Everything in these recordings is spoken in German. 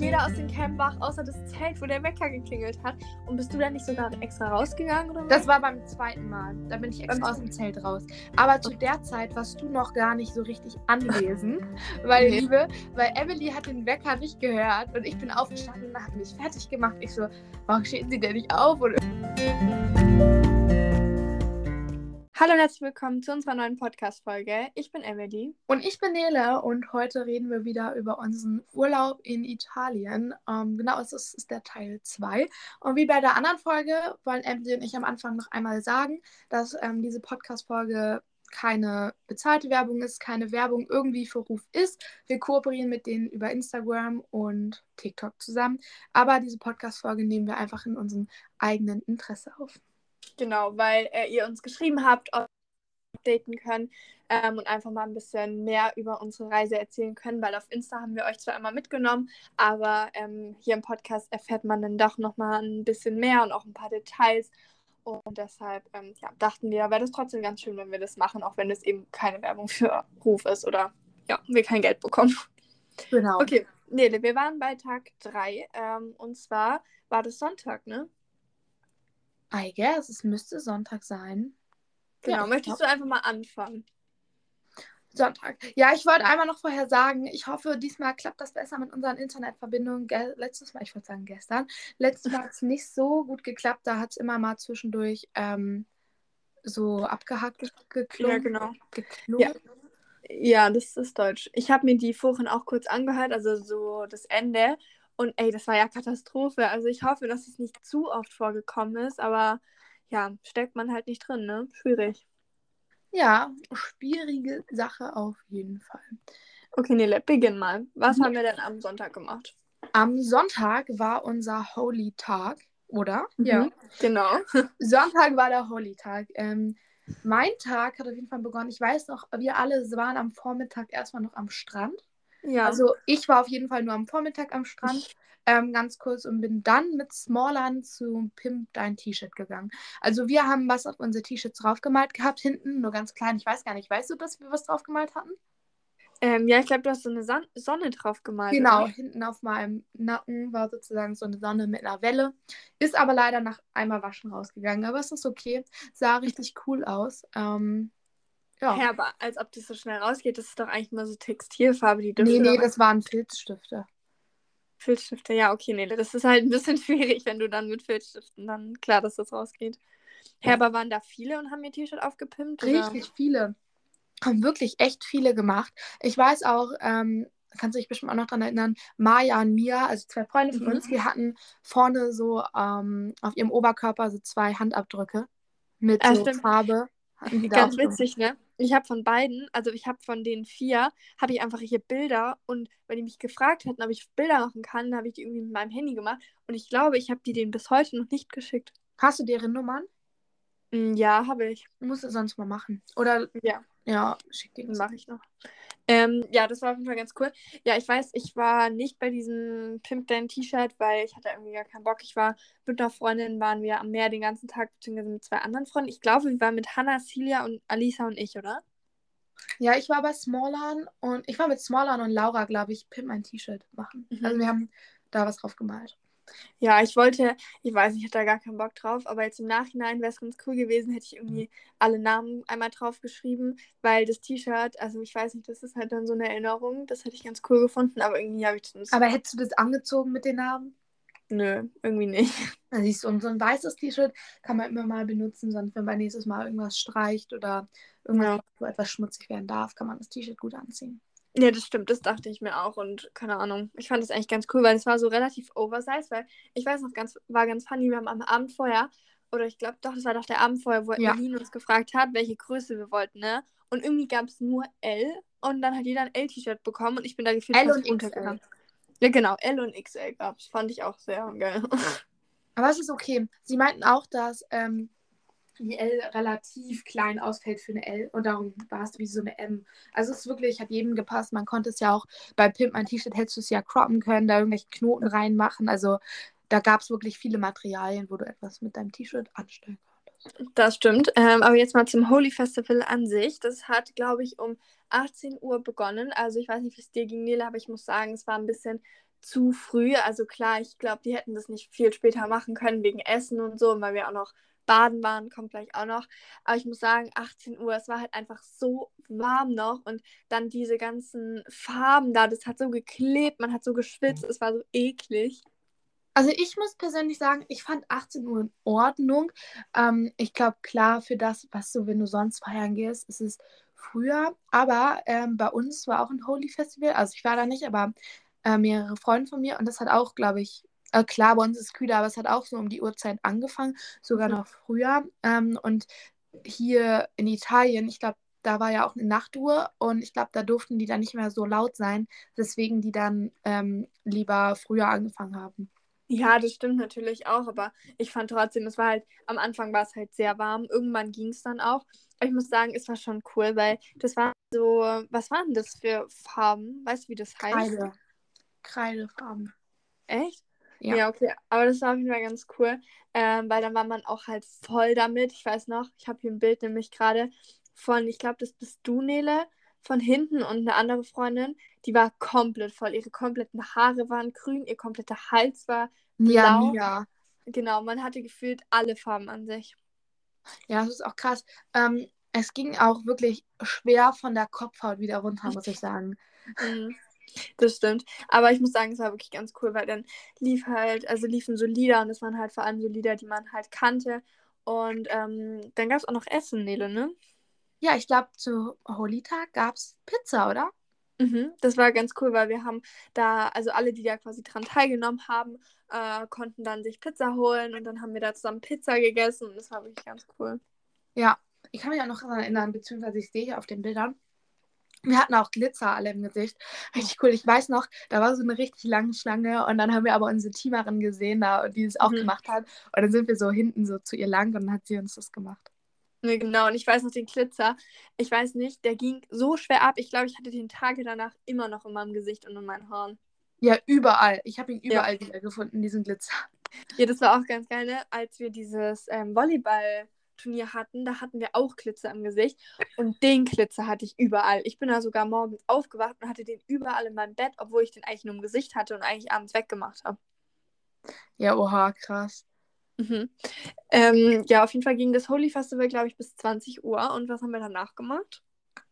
jeder aus dem Camp wach, außer das Zelt, wo der Wecker geklingelt hat. Und bist du dann nicht sogar extra rausgegangen oder was? Das war beim zweiten Mal. Da bin ich extra aus dem Zelt raus. Aber zu der Zeit warst du noch gar nicht so richtig anwesend, weil Nee. Liebe, weil Emily hat den Wecker nicht gehört und ich bin aufgestanden und habe mich fertig gemacht. Ich so, warum steht sie denn nicht auf? Und Hallo und herzlich willkommen zu unserer neuen Podcast-Folge. Ich bin Emily. Und ich bin Nele und heute reden wir wieder über unseren Urlaub in Italien. Ähm, genau, es ist, ist der Teil 2. Und wie bei der anderen Folge wollen Emily und ich am Anfang noch einmal sagen, dass ähm, diese Podcast-Folge keine bezahlte Werbung ist, keine Werbung irgendwie für Ruf ist. Wir kooperieren mit denen über Instagram und TikTok zusammen. Aber diese Podcast-Folge nehmen wir einfach in unserem eigenen Interesse auf. Genau, weil äh, ihr uns geschrieben habt, ob wir updaten können ähm, und einfach mal ein bisschen mehr über unsere Reise erzählen können, weil auf Insta haben wir euch zwar immer mitgenommen, aber ähm, hier im Podcast erfährt man dann doch nochmal ein bisschen mehr und auch ein paar Details. Und deshalb ähm, ja, dachten wir, wäre das trotzdem ganz schön, wenn wir das machen, auch wenn es eben keine Werbung für Ruf ist oder ja, wir kein Geld bekommen. Genau. Okay, Nele, wir waren bei Tag 3 ähm, und zwar war das Sonntag, ne? I guess, es müsste Sonntag sein. Genau, Ja, möchtest du einfach mal anfangen? Sonntag. Ja, ich wollte einmal noch vorher sagen, ich hoffe, diesmal klappt das besser mit unseren Internetverbindungen. Ge letztes Mal, ich wollte sagen gestern, letztes Mal hat es nicht so gut geklappt. Da hat es immer mal zwischendurch ähm, so abgehackt geklungen. Ja, genau. geklungen. Ja, das ist Deutsch. Ich habe mir die vorhin auch kurz angehört, also so das Ende. Und ey, das war ja Katastrophe. Also ich hoffe, dass es nicht zu oft vorgekommen ist, aber ja, steckt man halt nicht drin, ne? Schwierig. Ja, schwierige Sache auf jeden Fall. Okay, Nele, beginn mal. Was Mhm. haben wir denn am Sonntag gemacht? Am Sonntag war unser Holy Tag, oder? Mhm. Genau. Sonntag war der Holy Tag. Ähm, mein Tag hat auf jeden Fall begonnen. Ich weiß noch, wir alle waren am Vormittag erstmal noch am Strand. Ja. Also ich war auf jeden Fall nur am Vormittag am Strand, ähm, ganz kurz und bin dann mit Smallern zu Pimp dein T-Shirt gegangen. Also wir haben was auf unsere T-Shirts draufgemalt gehabt, hinten, nur ganz klein. Ich weiß gar nicht, weißt du, dass wir was draufgemalt hatten? ähm, ja, ich glaube, du hast so eine Son Sonne drauf gemalt. Genau, oder? hinten auf meinem Nacken war sozusagen so eine Sonne mit einer Welle. Ist aber leider nach einmal waschen rausgegangen. Aber es ist okay. Sah richtig cool aus. Ähm, ja. Ja, aber als ob das so schnell rausgeht, das ist doch eigentlich nur so Textilfarbe, die nee, dürfte nee, doch- das waren Filzstifte. Filzstifte, ja, okay, nee, das ist halt ein bisschen schwierig, wenn du dann mit Filzstiften dann klar, dass das rausgeht. Hä, aber waren da viele und haben ihr T-Shirt aufgepimpt? oder? Richtig viele. Haben wirklich echt viele gemacht. Ich weiß auch, ähm, kannst du dich bestimmt auch noch daran erinnern, Maya und Mia, also zwei Freunde von Mhm. uns, die hatten vorne so ähm, auf ihrem Oberkörper so zwei Handabdrücke mit Ah, so stimmt. Farbe. Ganz witzig, ne? Ich habe von beiden, also ich habe von den vier, habe ich einfach hier Bilder und wenn die mich gefragt hatten, ob ich Bilder machen kann, habe ich die irgendwie mit meinem Handy gemacht und ich glaube, ich habe die denen bis heute noch nicht geschickt. Hast du deren Nummern? Mm, Ja, habe ich. Musst du sonst mal machen. Oder, Ja. ja, schick die. Mache ich noch. Ähm, ja, das war auf jeden Fall ganz cool. Ja, ich weiß, ich war nicht bei diesem Pimp Dein T-Shirt, weil ich hatte irgendwie gar keinen Bock. Ich war mit einer Freundin, waren wir am Meer den ganzen Tag, beziehungsweise mit zwei anderen Freunden. Ich glaube, wir waren mit Hannah, Celia und Alisa und ich, oder? Ja, ich war bei Smallern und ich war mit Smallern und Laura, glaube ich, Pimp mein T-Shirt machen. Mhm. Also wir haben da was drauf gemalt. Ja, ich wollte, ich weiß nicht, ich hatte da gar keinen Bock drauf, aber jetzt im Nachhinein wäre es ganz cool gewesen, hätte ich irgendwie alle Namen einmal drauf geschrieben, weil das T-Shirt, also ich weiß nicht, das ist halt dann so eine Erinnerung, das hätte ich ganz cool gefunden, aber irgendwie habe ich das. Aber hättest du das angezogen mit den Namen? nö, irgendwie nicht. Da siehst du, und so ein weißes T-Shirt kann man immer mal benutzen, sonst wenn man nächstes Mal irgendwas streicht oder irgendwas, Ja. wo etwas schmutzig werden darf, kann man das T-Shirt gut anziehen. Ja, das stimmt, das dachte ich mir auch und keine Ahnung. Ich fand das eigentlich ganz cool, weil es war so relativ oversized, weil ich weiß noch ganz, war ganz funny, wir haben am Abend vorher, oder ich glaube doch, das war doch der Abend vorher, wo Ja. Eileen uns gefragt hat, welche Größe wir wollten, ne? Und irgendwie gab es nur L und dann hat jeder ein L-T-Shirt bekommen und ich bin da gefühlt L und XL. Ja, genau, L und XL gab es. Fand ich auch sehr geil. Aber es ist okay. Sie meinten auch, dass ähm, die L relativ klein ausfällt für eine L und darum war es wie so eine M. Also es ist wirklich, hat jedem gepasst. Man konnte es ja auch bei Pimp mein T-Shirt hättest du es ja croppen können, da irgendwelche Knoten reinmachen. Also da gab es wirklich viele Materialien, wo du etwas mit deinem T-Shirt anstellen konntest. Das stimmt. Ähm, aber jetzt mal zum Holy Festival an sich. Das hat, glaube ich, um 18 Uhr begonnen. Also ich weiß nicht, wie es dir ging, Nele, aber ich muss sagen, es war ein bisschen zu früh. Also klar, ich glaube, die hätten das nicht viel später machen können wegen Essen und so, weil wir auch noch baden waren, kommt gleich auch noch. Aber ich muss sagen, 18 Uhr, es war halt einfach so warm noch und dann diese ganzen Farben da, das hat so geklebt, man hat so geschwitzt, es war so eklig. Also ich muss persönlich sagen, ich fand 18 Uhr in Ordnung. Ähm, ich glaube, klar, für das, was du, wenn du sonst feiern gehst, ist es früher. Aber ähm, bei uns war auch ein Holy Festival. Also ich war da nicht, aber äh, mehrere Freunde von mir. Und das hat auch, glaube ich, äh, klar, bei uns ist es kühler, aber es hat auch so um die Uhrzeit angefangen, sogar mhm. noch früher. Ähm, und hier in Italien, ich glaube, da war ja auch eine Nachtuhr und ich glaube, da durften die dann nicht mehr so laut sein, weswegen die dann ähm, lieber früher angefangen haben. Ja, das stimmt natürlich auch, aber ich fand trotzdem, es war halt, am Anfang war es halt sehr warm, irgendwann ging es dann auch. Aber ich muss sagen, es war schon cool, weil das war so, was waren das für Farben? Weißt du, wie das heißt? Kreide. Kreidefarben. Echt? Ja. ja, okay. Aber das war auf jeden Fall ganz cool, ähm, weil dann war man auch halt voll damit. Ich weiß noch, ich habe hier ein Bild nämlich gerade von, ich glaube, das bist du, Nele, von hinten und eine andere Freundin, die war komplett voll. Ihre kompletten Haare waren grün, ihr kompletter Hals war blau. Ja, Mia. Genau, man hatte gefühlt alle Farben an sich. Ja, das ist auch krass. Ähm, es ging auch wirklich schwer von der Kopfhaut wieder runter, muss ich sagen. Mhm. Das stimmt. Aber ich muss sagen, es war wirklich ganz cool, weil dann lief halt, also liefen so Lieder und es waren halt vor allem so Lieder, die man halt kannte. Und ähm, dann gab es auch noch Essen, Nele, ne? Ja, ich glaube, zu Holy-Tag gab es Pizza, oder? Mhm, das war ganz cool, weil wir haben da, also alle, die da quasi dran teilgenommen haben, äh, konnten dann sich Pizza holen und dann haben wir da zusammen Pizza gegessen und das war wirklich ganz cool. Ja, ich kann mich auch noch daran erinnern, beziehungsweise ich sehe hier auf den Bildern, wir hatten auch Glitzer alle im Gesicht. Richtig cool. Ich weiß noch, da war so eine richtig lange Schlange und dann haben wir aber unsere Teamerin gesehen, da, die es auch mhm. gemacht hat. Und dann sind wir so hinten so zu ihr lang und dann hat sie uns das gemacht. Ne, genau, und ich weiß noch den Glitzer. Ich weiß nicht, der ging so schwer ab. Ich glaube, ich hatte den Tage danach immer noch in meinem Gesicht und in meinen Haaren. Ja, überall. Ich habe ihn überall ja. wieder gefunden, diesen Glitzer. Ja, das war auch ganz geil, ne? Als wir dieses ähm, Volleyball-Turnier hatten, da hatten wir auch Glitzer im Gesicht. Und den Glitzer hatte ich überall. Ich bin da sogar morgens aufgewacht und hatte den überall in meinem Bett, obwohl ich den eigentlich nur im Gesicht hatte und eigentlich abends weggemacht habe. Ja, oha, krass. Mhm. Ähm, ja, auf jeden Fall ging das Holy Festival, glaube ich, bis 20 Uhr. Und was haben wir danach gemacht?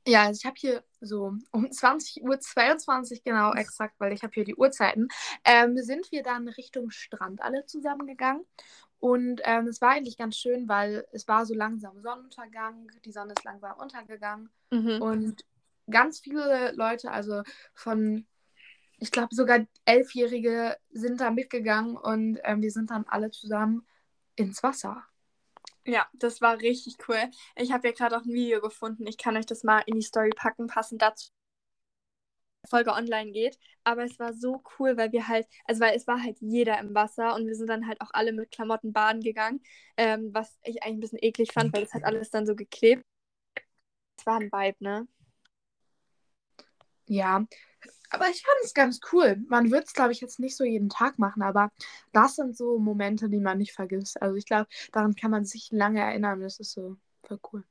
Ja, also ich habe hier so um 20 Uhr 22 genau exakt, weil ich habe hier die Uhrzeiten, ähm, sind wir dann Richtung Strand alle zusammengegangen. Und ähm, es war eigentlich ganz schön, weil es war so langsam Sonnenuntergang, die Sonne ist langsam untergegangen. Mhm. Und ganz viele Leute, also von, ich glaube sogar Elfjährige sind da mitgegangen und ähm, wir sind dann alle zusammen ins Wasser. Ja, das war richtig cool. Ich habe ja gerade auch ein Video gefunden. Ich kann euch das mal in die Story packen, passend dazu. Folge online geht, aber es war so cool, weil wir halt, also weil es war halt jeder im Wasser und wir sind dann halt auch alle mit Klamotten baden gegangen, ähm, was ich eigentlich ein bisschen eklig fand, weil es hat alles dann so geklebt. Es war ein Vibe, ne? Ja, aber ich fand es ganz cool. Man wird es, glaube ich, jetzt nicht so jeden Tag machen, aber das sind so Momente, die man nicht vergisst. Also ich glaube, daran kann man sich lange erinnern. Das ist so voll cool.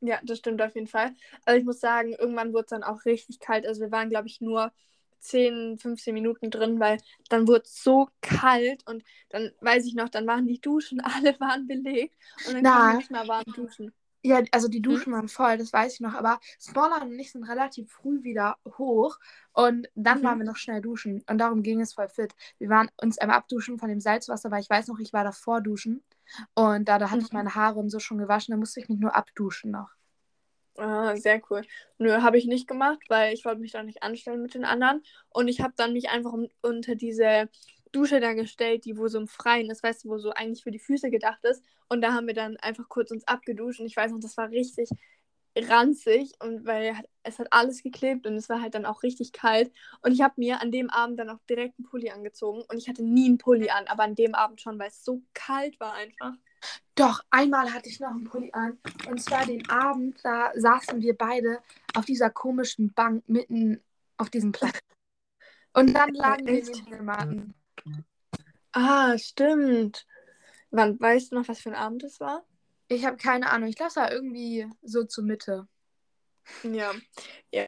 Ja, das stimmt auf jeden Fall. Also ich muss sagen, irgendwann wurde es dann auch richtig kalt. Also wir waren, glaube ich, nur 10, 15 Minuten drin, weil dann wurde es so kalt und dann weiß ich noch, dann waren die Duschen, alle waren belegt und dann konnten wir nicht mal warm duschen. Ja, also die hm? Duschen mhm. waren voll, das weiß ich noch. Aber Smaller und ich sind relativ früh wieder hoch. Und dann mhm. waren wir noch schnell duschen. Und darum ging es voll fit. Wir waren uns einmal abduschen von dem Salzwasser, weil ich weiß noch, ich war davor duschen. Und da, da hatte mhm. ich meine Haare und so schon gewaschen. Da musste ich mich nur abduschen noch. Ah, sehr cool. Nö, habe ich nicht gemacht, weil ich wollte mich da nicht anstellen mit den anderen. Und ich habe dann mich einfach unter diese Dusche da gestellt, die wo so im Freien ist, weißt du, wo so eigentlich für die Füße gedacht ist. Und da haben wir dann einfach kurz uns abgeduscht und ich weiß noch, das war richtig ranzig und weil es hat alles geklebt und es war halt dann auch richtig kalt und ich habe mir an dem Abend dann auch direkt einen Pulli angezogen und ich hatte nie einen Pulli an, aber an dem Abend schon, weil es so kalt war einfach. Doch, einmal hatte ich noch einen Pulli an und zwar den Abend, da saßen wir beide auf dieser komischen Bank mitten auf diesem Platz. Und dann lagen wir in den Hängematten. Ah, stimmt. Wann weißt du noch, was für ein Abend es war? Ich habe keine Ahnung. Ich glaube, es war irgendwie so zur Mitte. Ja. ja.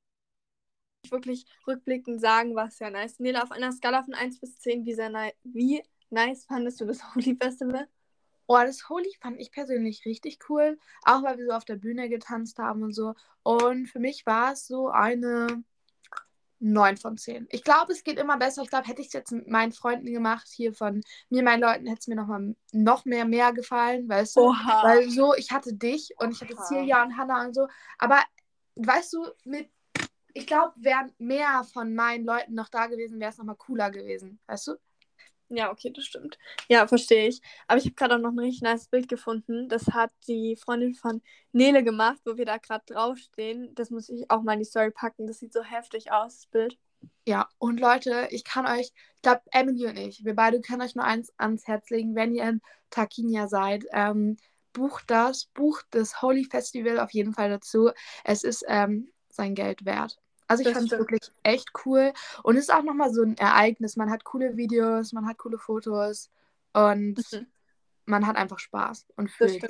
wirklich rückblickend sagen, war es ja nice. Nele, auf einer Skala von 1 bis 10, wie, sehr ni wie nice fandest du das Holy Festival? Oh, das Holy fand ich persönlich richtig cool. Auch weil wir so auf der Bühne getanzt haben und so. Und für mich war es so eine 9 von 10. Ich glaube, es geht immer besser. Ich glaube, hätte ich es jetzt mit meinen Freunden gemacht, hier von mir, meinen Leuten, hätte es mir noch mal noch mehr, mehr gefallen, weißt du? Oha. Weil so, ich hatte dich und ich hatte Oha. Celia und Hannah und so. Aber weißt du, mit, ich glaube, wären mehr von meinen Leuten noch da gewesen, wäre es nochmal cooler gewesen, weißt du? Ja, okay, das stimmt. Ja, verstehe ich. Aber ich habe gerade auch noch ein richtig nice Bild gefunden. Das hat die Freundin von Nele gemacht, wo wir da gerade draufstehen. Das muss ich auch mal in die Story packen. Das sieht so heftig aus, das Bild. Ja, und Leute, ich kann euch, ich glaube, Emily und ich, wir beide können euch nur eins ans Herz legen, wenn ihr in Tarquinia seid, ähm, bucht das, bucht das Holy Festival auf jeden Fall dazu. Es ist ähm, sein Geld wert. Also ich fand es wirklich echt cool. Und es ist auch nochmal so ein Ereignis. Man hat coole Videos, man hat coole Fotos und Mhm. man hat einfach Spaß und fühlt.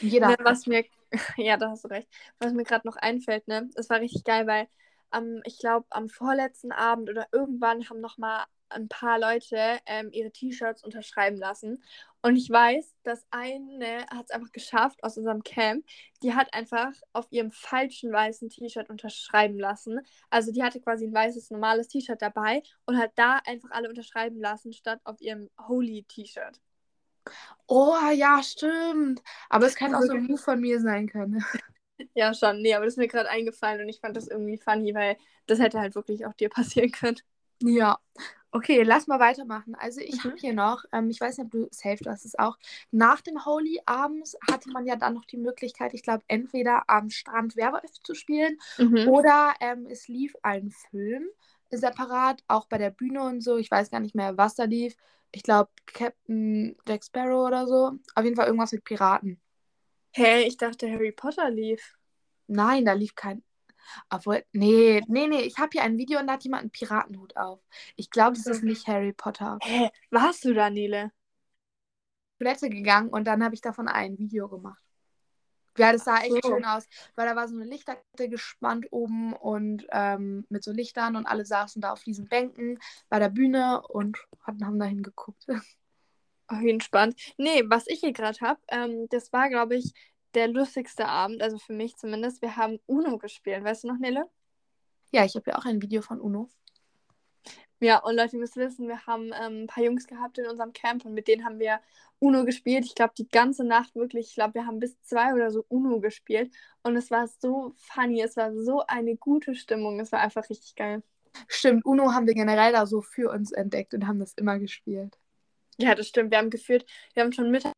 Jeder Ne, was mir, ja, da hast du recht. Was mir gerade noch einfällt, ne, das war richtig geil, weil am, ich glaube, am vorletzten Abend oder irgendwann haben noch mal ein paar Leute ähm, ihre T-Shirts unterschreiben lassen. Und ich weiß, dass eine hat es einfach geschafft aus unserem Camp. Die hat einfach auf ihrem falschen weißen T-Shirt unterschreiben lassen. Also die hatte quasi ein weißes normales T-Shirt dabei und hat da einfach alle unterschreiben lassen, statt auf ihrem Holy T-Shirt. Oh ja, stimmt. Aber es kann auch so ein? Move von mir sein können. Ja, schon. Nee, aber das ist mir gerade eingefallen und ich fand das irgendwie funny, weil das hätte halt wirklich auch dir passieren können. Ja. Okay, lass mal weitermachen. Also ich Mhm. habe hier noch, ähm, ich weiß nicht, ob du safe, du hast es auch. Nach dem Holy abends hatte man ja dann noch die Möglichkeit, ich glaube, entweder am Strand Werwolf zu spielen Mhm. oder ähm, es lief ein Film separat, auch bei der Bühne und so. Ich weiß gar nicht mehr, was da lief. Ich glaube, Captain Jack Sparrow oder so. Auf jeden Fall irgendwas mit Piraten. Hey, ich dachte, Harry Potter lief. Nein, da lief kein. Obwohl, nee, nee, nee, ich habe hier ein Video und da hat jemand einen Piratenhut auf. Ich glaube, das so. ist nicht Harry Potter. Hä, warst du da, Nele? Toilette gegangen und dann habe ich davon ein Video gemacht. Ja, das sah Ach echt so. schön aus, weil da war so eine Lichterkette gespannt oben und ähm, mit so Lichtern und alle saßen da auf diesen Bänken bei der Bühne und hatten, haben da hingeguckt. Auf jeden Fall. Nee, was ich hier gerade habe, ähm, das war, glaube ich, der lustigste Abend, also für mich zumindest. Wir haben Uno gespielt. Weißt du noch, Nele? Ja, ich habe ja auch ein Video von Uno. Ja, und Leute, ihr müsst wissen, wir haben ähm, ein paar Jungs gehabt in unserem Camp und mit denen haben wir Uno gespielt. Ich glaube, die ganze Nacht wirklich, ich glaube, wir haben bis zwei oder so Uno gespielt. Und es war so funny, es war so eine gute Stimmung. Es war einfach richtig geil. Stimmt, Uno haben wir generell da so für uns entdeckt und haben das immer gespielt. Ja, das stimmt. Wir haben geführt, wir haben schon Mittag,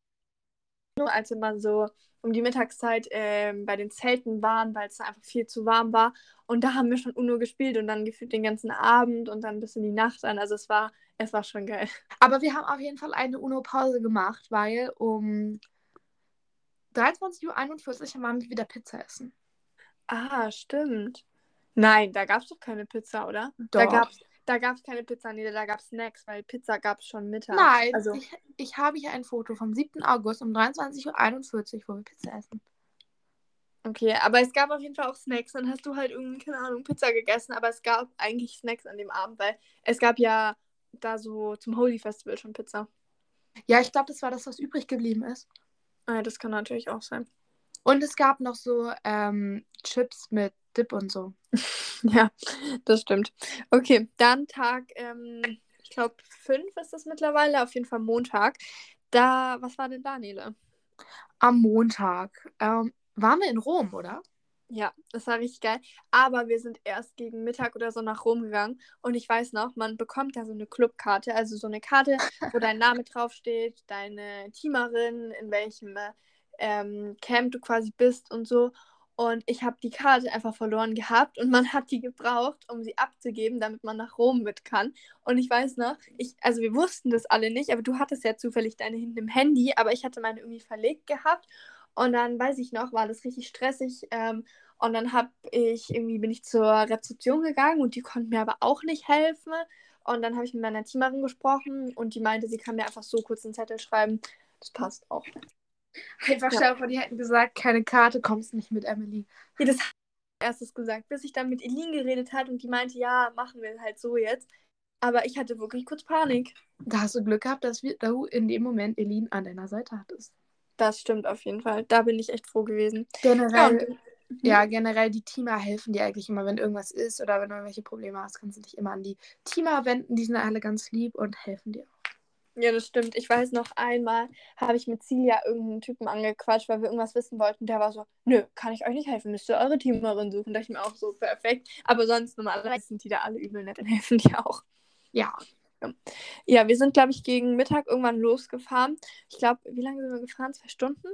als wir mal so um die Mittagszeit ähm, bei den Zelten waren, weil es einfach viel zu warm war. Und da haben wir schon Uno gespielt und dann gefühlt den ganzen Abend und dann bis in die Nacht an. Also es war, es war schon geil. Aber wir haben auf jeden Fall eine Uno-Pause gemacht, weil um 23.41 Uhr waren wir wieder Pizza essen. Ah, stimmt. Nein, da gab es doch keine Pizza, oder? Doch. Da gab es da gab's keine Pizza, nee, da gab es Snacks, weil Pizza gab es schon mittags. Nein, Also, ich, ich habe hier ein Foto vom 7. August um 23.41 Uhr, wo wir Pizza essen. okay, aber es gab auf jeden Fall auch Snacks. Dann hast du halt irgendwie, keine Ahnung, Pizza gegessen, aber es gab eigentlich Snacks an dem Abend, weil es gab ja da so zum Holy Festival schon Pizza. Ja, ich glaube, das war das, was übrig geblieben ist. Ah, das kann natürlich auch sein. Und es gab noch so ähm, Chips mit Dip und so. Ja, das stimmt. Okay, dann Tag, ähm, ich glaube, fünf ist das mittlerweile, auf jeden Fall Montag. Da, was war denn da, Nele? Am Montag ähm, waren wir in Rom, oder? Ja, das war richtig geil. Aber wir sind erst gegen Mittag oder so nach Rom gegangen. Und ich weiß noch, man bekommt ja so eine Clubkarte, also so eine Karte, wo dein Name draufsteht, deine Teamerin, in welchem ähm, Camp du quasi bist und so. Und ich habe die Karte einfach verloren gehabt und man hat die gebraucht, um sie abzugeben, damit man nach Rom mit kann. Und ich weiß noch, ich, also wir wussten das alle nicht, aber du hattest ja zufällig deine hinten im Handy, aber ich hatte meine irgendwie verlegt gehabt. Und dann weiß ich noch, war das richtig stressig. Ähm, und dann hab ich irgendwie bin ich zur Rezeption gegangen und die konnten mir aber auch nicht helfen. Und dann habe ich mit meiner Teamerin gesprochen und die meinte, sie kann mir einfach so kurz einen Zettel schreiben. Das passt auch. Einfach Ja. vor, die hätten gesagt, keine Karte, kommst nicht mit Emily. Ja, das erstes gesagt, bis ich dann mit Elin geredet hat und die meinte, ja, machen wir halt so jetzt. Aber ich hatte wirklich kurz Panik. Da hast du Glück gehabt, dass wir, du in dem Moment Elin an deiner Seite hattest. Das stimmt auf jeden Fall. Da bin ich echt froh gewesen. Generell, ja, ja generell die Teamer helfen dir eigentlich immer, wenn irgendwas ist oder wenn du irgendwelche Probleme hast, kannst du dich immer an die Teamer wenden. Die sind alle ganz lieb und helfen dir auch. Ja, das stimmt. Ich weiß noch einmal, habe ich mit Celia irgendeinen Typen angequatscht, weil wir irgendwas wissen wollten. Der war so, nö, kann ich euch nicht helfen, müsst ihr eure Teamerin suchen. Da ich mir auch so, perfekt. Aber sonst normalerweise sind die da alle übel nett und helfen die auch. Ja. Ja, wir sind, glaube ich, gegen Mittag irgendwann losgefahren. Ich glaube, wie lange sind wir gefahren? Zwei Stunden?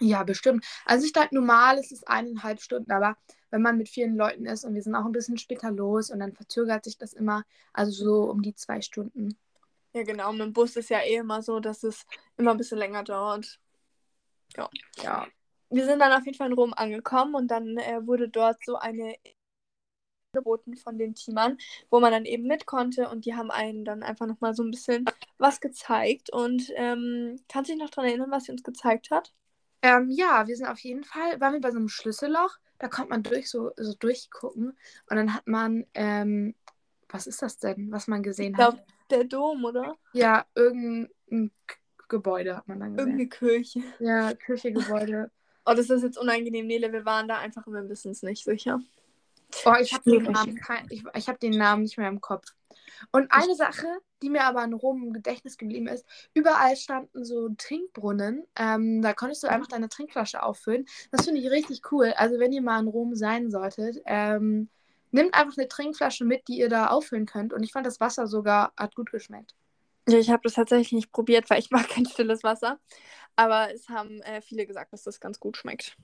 Ja, bestimmt. Also ich dachte, normal ist es eineinhalb Stunden, aber wenn man mit vielen Leuten ist und wir sind auch ein bisschen später los und dann verzögert sich das immer, also so um die zwei Stunden. Ja, genau. Mit dem Bus ist ja eh immer so, dass es immer ein bisschen länger dauert. Ja. Ja. Wir sind dann auf jeden Fall in Rom angekommen und dann äh, wurde dort so eine angeboten von den Teamern, wo man dann eben mit konnte und die haben einen dann einfach nochmal so ein bisschen was gezeigt. Und ähm, kannst du dich noch daran erinnern, was sie uns gezeigt hat? Ähm, ja, wir sind auf jeden Fall, waren wir bei so einem Schlüsselloch, da konnte man durch so, so durchgucken und dann hat man, ähm, was ist das denn, was man gesehen ich glaub, hat? Der Dom, oder? Ja, irgendein Gebäude hat man dann gesehen. Irgendeine Kirche. Ja, Kirche, Gebäude. Oh, das ist jetzt unangenehm, Nele. Wir waren da einfach und wir wissen es nicht sicher. Oh, ich habe den, Namen kein, ich, ich hab den Namen nicht mehr im Kopf. Und eine Sache, die mir aber in Rom im Gedächtnis geblieben ist, überall standen so Trinkbrunnen. Ähm, da konntest du einfach deine Trinkflasche auffüllen. Das finde ich richtig cool. Also wenn ihr mal in Rom sein solltet, ähm, nehmt einfach eine Trinkflasche mit, die ihr da auffüllen könnt. Und ich fand das Wasser sogar, hat gut geschmeckt. Ja, ich habe das tatsächlich nicht probiert, weil ich mag kein stilles Wasser. Aber es haben äh, viele gesagt, dass das ganz gut schmeckt.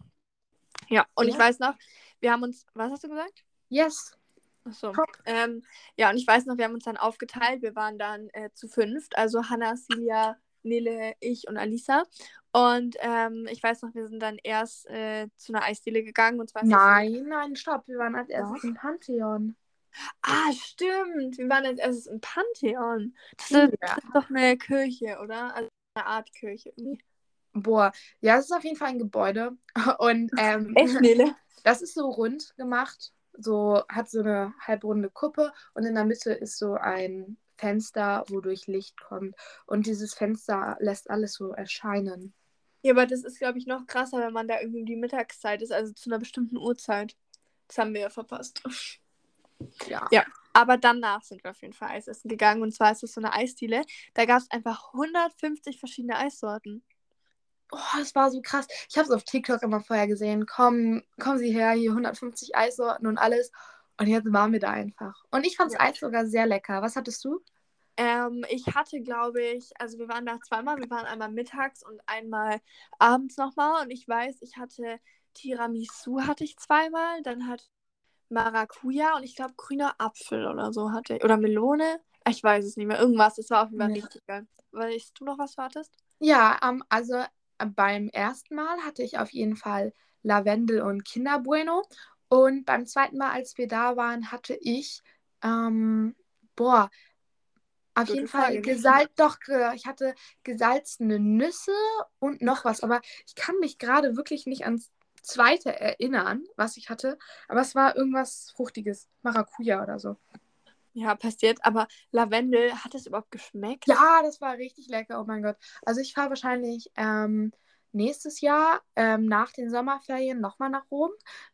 Ja, und ja. ich weiß noch, wir haben uns, was hast du gesagt? Yes. Achso. Ähm, ja, und ich weiß noch, wir haben uns dann aufgeteilt. Wir waren dann äh, zu fünft. Also Hannah, Celia, Nele, ich und Alisa. Und ähm, ich weiß noch, wir sind dann erst äh, zu einer Eisdiele gegangen. Und zwar nein, nein, stopp. Wir waren als erstes im Pantheon. Ah, stimmt. Wir waren als erstes im Pantheon. Das, ja. ist, das ist doch eine Kirche, oder? Also eine Art Kirche. Irgendwie. Boah, ja, es ist auf jeden Fall ein Gebäude. Und ähm, Echt, Nele? Das ist so rund gemacht. So hat so eine halbrunde Kuppe und in der Mitte ist so ein Fenster, wodurch Licht kommt. Und dieses Fenster lässt alles so erscheinen. Ja, aber das ist, glaube ich, noch krasser, wenn man da irgendwie um die Mittagszeit ist, also zu einer bestimmten Uhrzeit. Das haben wir ja verpasst. Ja. Ja, aber danach sind wir auf jeden Fall Eis essen gegangen. Und zwar ist es so eine Eisdiele. Da gab es einfach 150 verschiedene Eissorten. Oh, das war so krass. Ich habe es auf TikTok immer vorher gesehen. Komm, kommen Sie her, hier 150 Eissorten und alles. Und jetzt waren wir da einfach. Und ich fand das ja. Eis sogar sehr lecker. Was hattest du? Ähm, ich hatte, glaube ich, also wir waren da zweimal. Wir waren einmal mittags und einmal abends nochmal. Und ich weiß, ich hatte Tiramisu hatte ich zweimal. Dann hat Maracuja und ich glaube grüner Apfel oder so hatte ich. Oder Melone. Ich weiß es nicht mehr. Irgendwas. Es war auf jeden Fall ja. richtig geil. Weißt du noch, was du hattest? Ja, um, also beim ersten Mal hatte ich auf jeden Fall Lavendel und Kinderbueno. Und beim zweiten Mal, als wir da waren, hatte ich, ähm, boah, auf Gute jeden Fall gesalzt, doch, ich hatte gesalzene Nüsse und noch was, aber ich kann mich gerade wirklich nicht ans zweite erinnern, was ich hatte, aber es war irgendwas Fruchtiges, Maracuja oder so. Ja, passiert. Aber Lavendel, hat es überhaupt geschmeckt? Ja, das war richtig lecker. Oh mein Gott. Also ich fahre wahrscheinlich ähm, nächstes Jahr ähm, nach den Sommerferien nochmal nach Rom.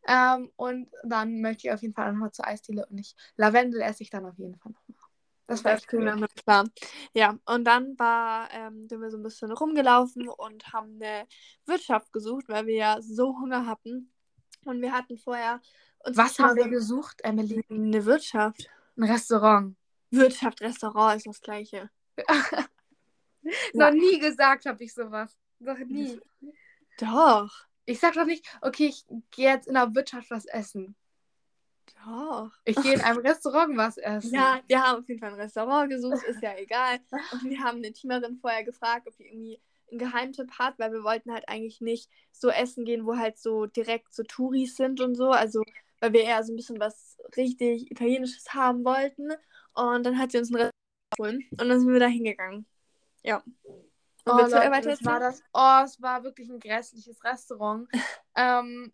Ähm, und dann möchte ich auf jeden Fall nochmal zur Eisdiele und ich Lavendel esse ich dann auf jeden Fall nochmal. Das war echt cool. Damit klar. Ja, und dann war, ähm, sind wir so ein bisschen rumgelaufen und haben eine Wirtschaft gesucht, weil wir ja so Hunger hatten. Und wir hatten vorher. Was haben wir gesucht, Emily? Eine Wirtschaft. Ein Restaurant. Wirtschaft, Restaurant ist das gleiche. Noch nie gesagt habe ich sowas. Noch nie. Doch. Ich sag doch nicht, okay, ich gehe jetzt in der Wirtschaft was essen. Doch. Ich gehe in einem Restaurant was essen. Ja, wir haben auf jeden Fall ein Restaurant gesucht, ist ja egal. Und wir haben eine Teamerin vorher gefragt, ob die irgendwie einen Geheimtipp hat, weil wir wollten halt eigentlich nicht so essen gehen, wo halt so direkt so Touris sind und so. Also weil wir eher so ein bisschen was richtig Italienisches haben wollten. Und dann hat sie uns ein Restaurant geholt und dann sind wir da hingegangen. Ja. Oh, Leute, das war das, oh, es war wirklich ein grässliches Restaurant. ähm,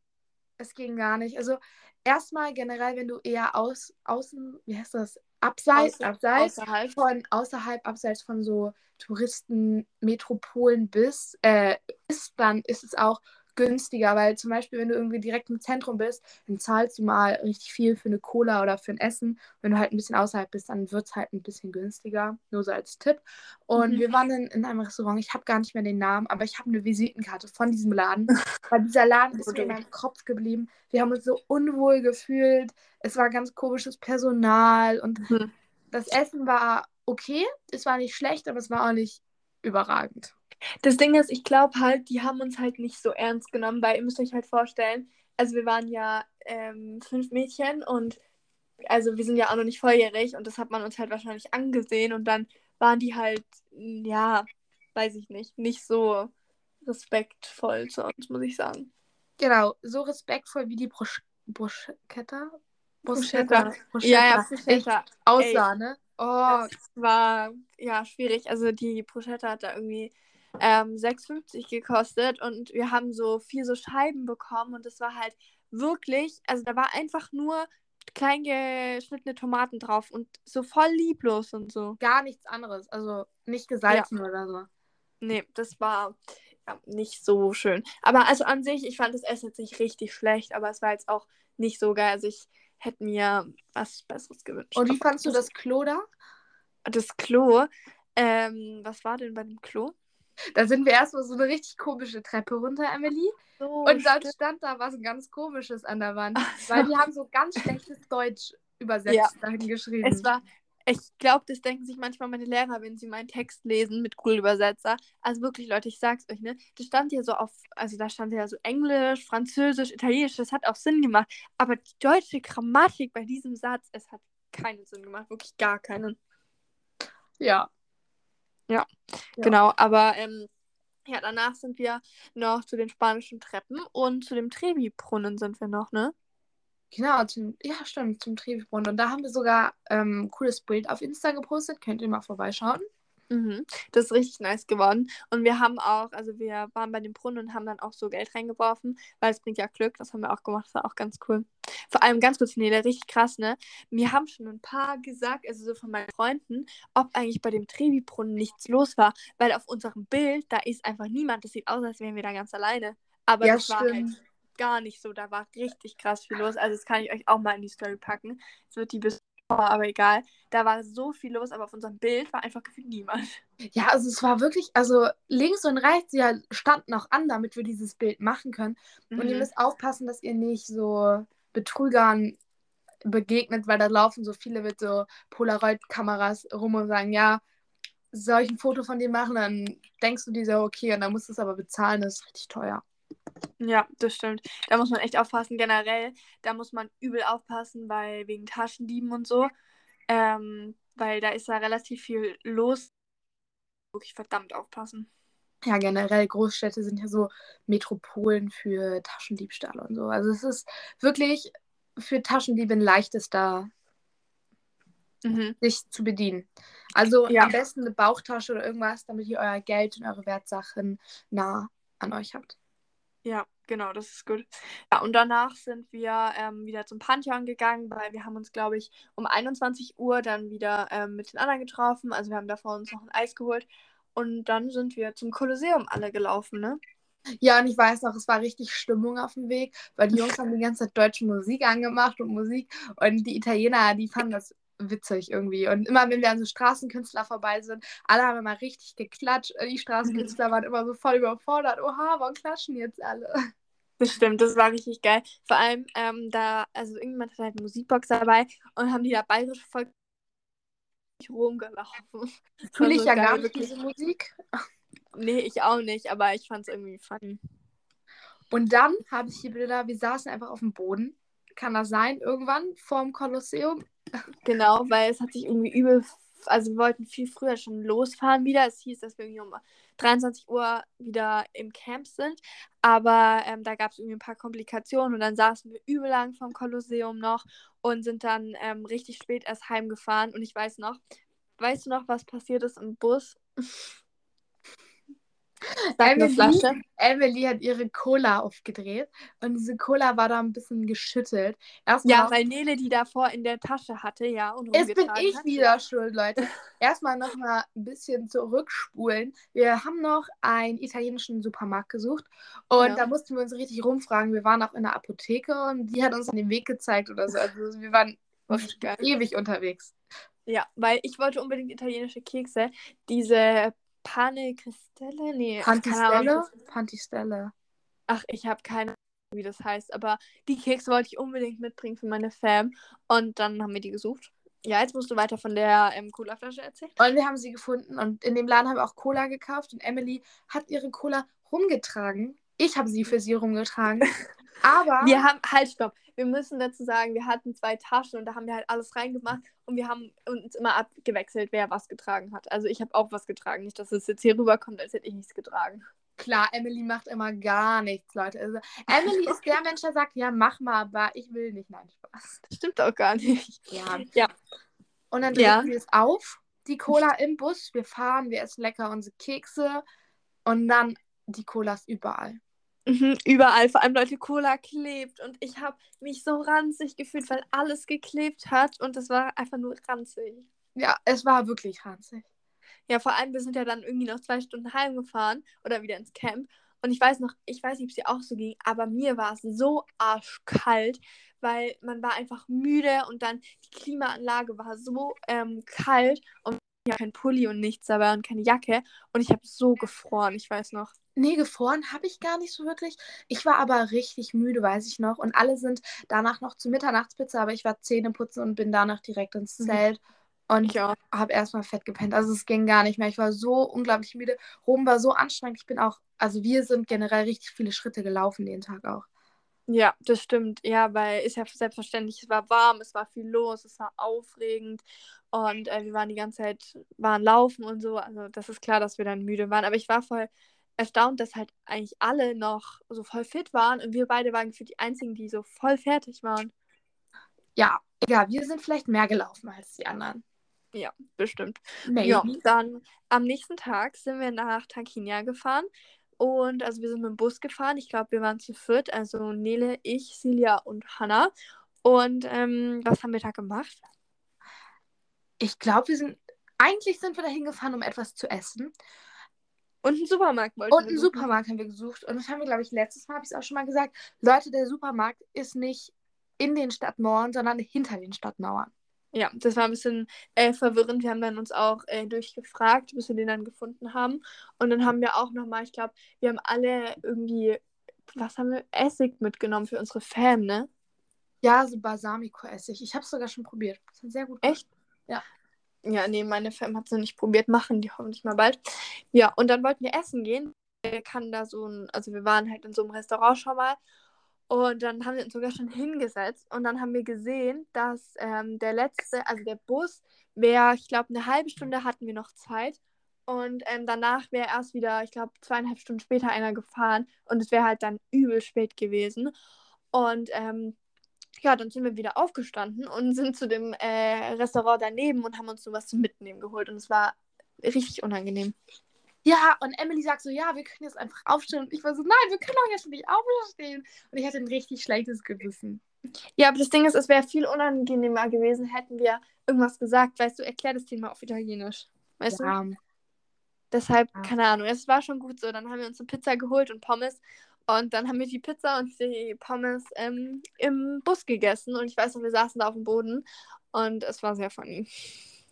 es ging gar nicht. Also erstmal generell, wenn du eher aus, außen, wie heißt das? Abseits, Außer- abseits außerhalb. von außerhalb, abseits von so Touristenmetropolen bist, äh, ist, dann ist es auch günstiger, weil zum Beispiel, wenn du irgendwie direkt im Zentrum bist, dann zahlst du mal richtig viel für eine Cola oder für ein Essen. Wenn du halt ein bisschen außerhalb bist, dann wird es halt ein bisschen günstiger, nur so als Tipp. Und Mhm. wir waren in, in einem Restaurant, ich habe gar nicht mehr den Namen, aber ich habe eine Visitenkarte von diesem Laden, weil dieser Laden ist mir in meinem Kopf geblieben. Wir haben uns so unwohl gefühlt, es war ganz komisches Personal und Mhm. das Essen war okay, es war nicht schlecht, aber es war auch nicht überragend. Das Ding ist, ich glaube halt, die haben uns halt nicht so ernst genommen, weil ihr müsst euch halt vorstellen, also wir waren ja ähm, fünf Mädchen und also wir sind ja auch noch nicht volljährig und das hat man uns halt wahrscheinlich angesehen und dann waren die halt, ja, weiß ich nicht, nicht so respektvoll zu uns, muss ich sagen. Genau, so respektvoll wie die Brusch Bruschetta? Bruschetta. Ja, ja, Bruschetta. aussah, ne? Oh, Das war ja schwierig. Also die Bruschetta hat da irgendwie ähm, 6,50 gekostet und wir haben so vier so Scheiben bekommen und das war halt wirklich, also da war einfach nur klein geschnittene Tomaten drauf und so voll lieblos und so. gar nichts anderes. Also nicht gesalzen oder so. Nee, das war ja, nicht so schön. Aber also an sich, ich fand das Essen jetzt nicht richtig schlecht, aber es war jetzt auch nicht so geil. Also ich hätte mir was Besseres gewünscht. Und wie fandst du das Klo da? Das Klo. Ähm, was war denn bei dem Klo? Da sind wir erstmal so eine richtig komische Treppe runter, Emily. So, Und dann stimmt. stand da was ganz Komisches an der Wand. So. Weil die haben so ganz schlechtes Deutsch übersetzt Ja. dahin geschrieben. Es war, ich glaube, das denken sich manchmal meine Lehrer, wenn sie meinen Text lesen mit Google-Übersetzer. Also wirklich, Leute, ich sag's euch, ne? Das stand hier so auf, also da stand ja so Englisch, Französisch, Italienisch, das hat auch Sinn gemacht. Aber die deutsche Grammatik bei diesem Satz, es hat keinen Sinn gemacht, wirklich gar keinen. ja. Ja. Genau, aber ähm, ja, danach sind wir noch zu den spanischen Treppen und zu dem Trevi-Brunnen sind wir noch, ne? Genau, zum, ja, stimmt, zum Trevi-Brunnen. Und da haben wir sogar ähm, ein cooles Bild auf Insta gepostet. Könnt ihr mal vorbeischauen. Mhm. Das ist richtig nice geworden. Und wir haben auch, also wir waren bei dem Brunnen und haben dann auch so Geld reingeworfen, weil es bringt ja Glück. Das haben wir auch gemacht, das war auch ganz cool. Vor allem ganz kurz, Nele, richtig krass, ne? Mir haben schon ein paar gesagt, also so von meinen Freunden, ob eigentlich bei dem Trevi-Brunnen nichts los war, weil auf unserem Bild, da ist einfach niemand. Das sieht aus, als wären wir da ganz alleine. Aber Ja, das war halt stimmt. gar nicht so. Da war richtig krass viel los. Also das kann ich euch auch mal in die Story packen. Es wird die bis aber egal. Da war so viel los, aber auf unserem Bild war einfach gefühlt niemand. Ja, also es war wirklich, also links und rechts ja standen auch an, damit wir dieses Bild machen können. Und ihr Mhm. müsst aufpassen, dass ihr nicht so Betrügern begegnet, weil da laufen so viele mit so Polaroid-Kameras rum und sagen, ja, soll ich ein Foto von dir machen? Dann denkst du dir so, okay, und dann musst du es aber bezahlen, das ist richtig teuer. Ja, das stimmt. Da muss man echt aufpassen. Generell, da muss man übel aufpassen, weil wegen Taschendieben und so. Ähm, weil da ist da relativ viel los. Wirklich verdammt aufpassen. Ja, generell Großstädte sind ja so Metropolen für Taschendiebstahl und so. Also es ist wirklich für Taschendiebe ein leichtes da, Mhm. sich zu bedienen. Also Ja. am besten eine Bauchtasche oder irgendwas, damit ihr euer Geld und eure Wertsachen nah an euch habt. Ja, genau, das ist gut. Ja, und danach sind wir ähm, wieder zum Pantheon gegangen, weil wir haben uns, glaube ich, um 21 Uhr dann wieder ähm, mit den anderen getroffen. Also wir haben davor uns noch ein Eis geholt. Und dann sind wir zum Kolosseum alle gelaufen, ne? Ja, und ich weiß noch, es war richtig Stimmung auf dem Weg, weil die Jungs haben die ganze Zeit deutsche Musik angemacht und Musik und die Italiener, die fanden das witzig irgendwie. Und immer, wenn wir an so Straßenkünstler vorbei sind, alle haben immer richtig geklatscht. Die Straßenkünstler waren immer so voll überfordert. Oha, warum klatschen jetzt alle? Das stimmt, das war richtig geil. Vor allem, ähm, da, also irgendjemand hat halt eine Musikbox dabei und haben die da bayerisch voll rumgelaufen. Fühle ich so ja geil, gar nicht wirklich. diese Musik. Nee, ich auch nicht, aber ich fand es irgendwie funny. Und dann habe ich hier Bilder, wir saßen einfach auf dem Boden. Kann das sein? Irgendwann vorm Kolosseum? Genau, weil es hat sich irgendwie übel, also wir wollten viel früher schon losfahren wieder. Es hieß, dass wir irgendwie um 23 Uhr wieder im Camp sind, aber ähm, da gab es irgendwie ein paar Komplikationen und dann saßen wir übel lang vom Kolosseum noch und sind dann ähm, richtig spät erst heimgefahren und ich weiß noch, weißt du noch, was passiert ist im Bus? Emily, Emily hat ihre Cola aufgedreht und diese Cola war da ein bisschen geschüttelt. Erstmal ja, weil Nele die davor in der Tasche hatte, ja. Und Jetzt bin ich hat. wieder schuld, Leute. Erstmal nochmal ein bisschen zurückspulen. Wir haben noch einen italienischen Supermarkt gesucht und ja. da mussten wir uns richtig rumfragen. Wir waren auch in der Apotheke und die hat uns den Weg gezeigt oder so. Also wir waren ewig unterwegs. Ja, weil ich wollte unbedingt italienische Kekse. Diese Pane Cristelle? Nee, Pantistelle? Pantistelle. Ach, ich habe keine Ahnung, wie das heißt, aber die Kekse wollte ich unbedingt mitbringen für meine Fam. Und dann haben wir die gesucht. Ja, jetzt musst du weiter von der ähm, Cola-Flasche erzählen. Und wir haben sie gefunden und in dem Laden haben wir auch Cola gekauft und Emily hat ihre Cola rumgetragen. Ich habe sie für sie rumgetragen. Aber. Wir haben, halt, stopp. Wir müssen dazu sagen, wir hatten zwei Taschen und da haben wir halt alles reingemacht und wir haben uns immer abgewechselt, wer was getragen hat. Also ich habe auch was getragen. Nicht, dass es jetzt hier rüberkommt, als hätte ich nichts getragen. Klar, Emily macht immer gar nichts, Leute. Also, Emily ist der Mensch, der sagt, ja, mach mal, aber ich will nicht. Nein, Spaß. Das stimmt auch gar nicht. Ja. ja. Und dann drehen ja. wir es auf, die Cola im Bus. Wir fahren, wir essen lecker unsere Kekse und dann die Colas überall. Mhm, überall, vor allem Leute, Cola klebt und ich habe mich so ranzig gefühlt, weil alles geklebt hat und es war einfach nur ranzig. Ja, es war wirklich ranzig. Ja, vor allem, wir sind ja dann irgendwie noch zwei Stunden heimgefahren oder wieder ins Camp und ich weiß noch, ich weiß nicht, ob es dir auch so ging, aber mir war es so arschkalt, weil man war einfach müde und dann die Klimaanlage war so ähm, kalt und ja kein Pulli und nichts dabei und keine Jacke und ich habe so gefroren, ich weiß noch. Nee, gefroren habe ich gar nicht so wirklich. Ich war aber richtig müde, weiß ich noch. Und alle sind danach noch zur Mitternachtspizza, aber ich war Zähne putzen und bin danach direkt ins mhm. Zelt. Mhm. Und ich habe erstmal fett gepennt. Also es ging gar nicht mehr. Ich war so unglaublich müde. Rom war so anstrengend. Ich bin auch, also wir sind generell richtig viele Schritte gelaufen den Tag auch. Ja, das stimmt. Ja, weil ist ja selbstverständlich, es war warm, es war viel los, es war aufregend und äh, wir waren die ganze Zeit, waren laufen und so. Also das ist klar, dass wir dann müde waren. Aber ich war voll erstaunt, dass halt eigentlich alle noch so voll fit waren und wir beide waren für die einzigen, die so voll fertig waren. Ja, ja, wir sind vielleicht mehr gelaufen als die anderen. Ja, bestimmt. Maybe. Ja, dann am nächsten Tag sind wir nach Tankinia gefahren. Und also wir sind mit dem Bus gefahren. Ich glaube, wir waren zu viert. Also Nele, ich, Silja und Hannah. Und ähm, was haben wir da gemacht? Ich glaube, wir sind. Eigentlich sind wir da hingefahren, um etwas zu essen. Und einen Supermarkt wollten Und einen Supermarkt haben wir gesucht. Und das haben wir, glaube ich, letztes Mal, habe ich es auch schon mal gesagt. Leute, der Supermarkt ist nicht in den Stadtmauern, sondern hinter den Stadtmauern. Ja, das war ein bisschen äh, verwirrend. Wir haben dann uns auch äh, durchgefragt, bis wir den dann gefunden haben. Und dann haben wir auch nochmal, ich glaube, wir haben alle irgendwie, was haben wir? Essig mitgenommen für unsere Fam, ne? Ja, so Balsamico-Essig. Ich habe es sogar schon probiert. Das ist sehr gut. Echt? Ja. Ja, nee, meine Fam hat noch nicht probiert. Machen die hoffentlich mal bald. Ja, und dann wollten wir essen gehen. Wir kann da so ein, also wir waren halt in so einem Restaurant schon mal. Und dann haben wir uns sogar schon hingesetzt. Und dann haben wir gesehen, dass ähm, der letzte, also der Bus, wäre, ich glaube, eine halbe Stunde hatten wir noch Zeit. Und ähm, danach wäre erst wieder, ich glaube, zweieinhalb Stunden später einer gefahren. Und es wäre halt dann übel spät gewesen. Und ähm, ja, dann sind wir wieder aufgestanden und sind zu dem äh, Restaurant daneben und haben uns sowas zum Mitnehmen geholt. Und es war richtig unangenehm. Ja, und Emily sagt so, ja, wir können jetzt einfach aufstehen. Und ich war so, nein, wir können doch jetzt nicht aufstehen. Und ich hatte ein richtig schlechtes Gewissen. Ja, aber das Ding ist, es wäre viel unangenehmer gewesen, hätten wir irgendwas gesagt. Weißt du, erklär das Thema auf Italienisch. Weißt ja. du? Deshalb, ja. keine Ahnung, es war schon gut so. Dann haben wir uns eine Pizza geholt und Pommes. Und dann haben wir die Pizza und die Pommes ähm, im Bus gegessen. Und ich weiß noch, wir saßen da auf dem Boden. Und es war sehr funny.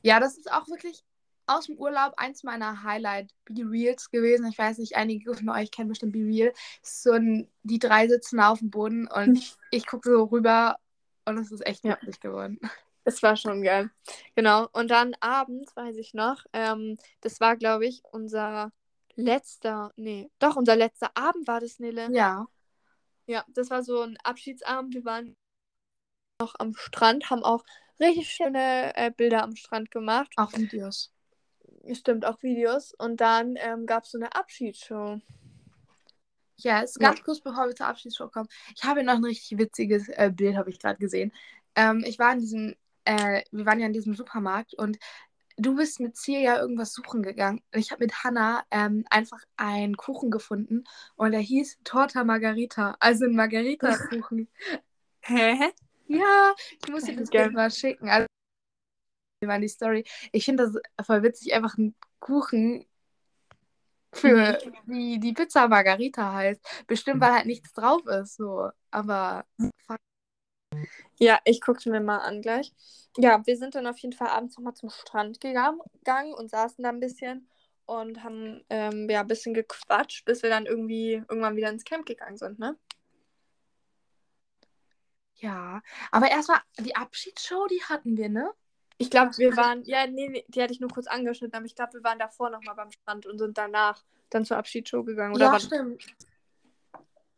Ja, das ist auch wirklich aus dem Urlaub eins meiner Highlight Be Reals gewesen. Ich weiß nicht, einige von euch kennen bestimmt Be Real. So ein, die drei sitzen auf dem Boden und ich, ich gucke so rüber und es ist echt ja. geworden. Es war schon geil. Genau. Und dann abends, weiß ich noch, ähm, das war, glaube ich, unser letzter, nee, doch, unser letzter Abend war das, Nille. Ja. Ja, das war so ein Abschiedsabend. Wir waren noch am Strand, haben auch richtig schöne äh, Bilder am Strand gemacht. Auch Videos. Stimmt, auch Videos. Und dann ähm, gab es so eine Abschiedsshow. Ja, yes, ganz ja. kurz bevor wir zur Abschiedsshow kommen. Ich habe noch ein richtig witziges äh, Bild, habe ich gerade gesehen. Ähm, ich war in diesem, äh, wir waren ja in diesem Supermarkt und du bist mit Celia irgendwas suchen gegangen. Ich habe mit Hannah ähm, einfach einen Kuchen gefunden und der hieß Torta Margarita, also ein Margarita-Kuchen. Hä? ja, ich muss dir das Bild mal schicken. Also, mal die Story. Ich finde das voll witzig, einfach ein Kuchen für Mhm. die, die Pizza Margarita heißt. Bestimmt, weil halt nichts drauf ist, so. Aber Ja, ich guck's mir mal an gleich. Ja, wir sind dann auf jeden Fall abends nochmal zum Strand gegangen und saßen da ein bisschen und haben ähm, ja, ein bisschen gequatscht, bis wir dann irgendwie irgendwann wieder ins Camp gegangen sind, ne? ja. Aber erstmal die Abschiedsshow, die hatten wir, ne? Ich glaube, wir waren, ja, nee, nee, die hatte ich nur kurz angeschnitten, aber ich glaube, wir waren davor nochmal beim Strand und sind danach dann zur Abschiedsshow gegangen. Oder ja, stimmt.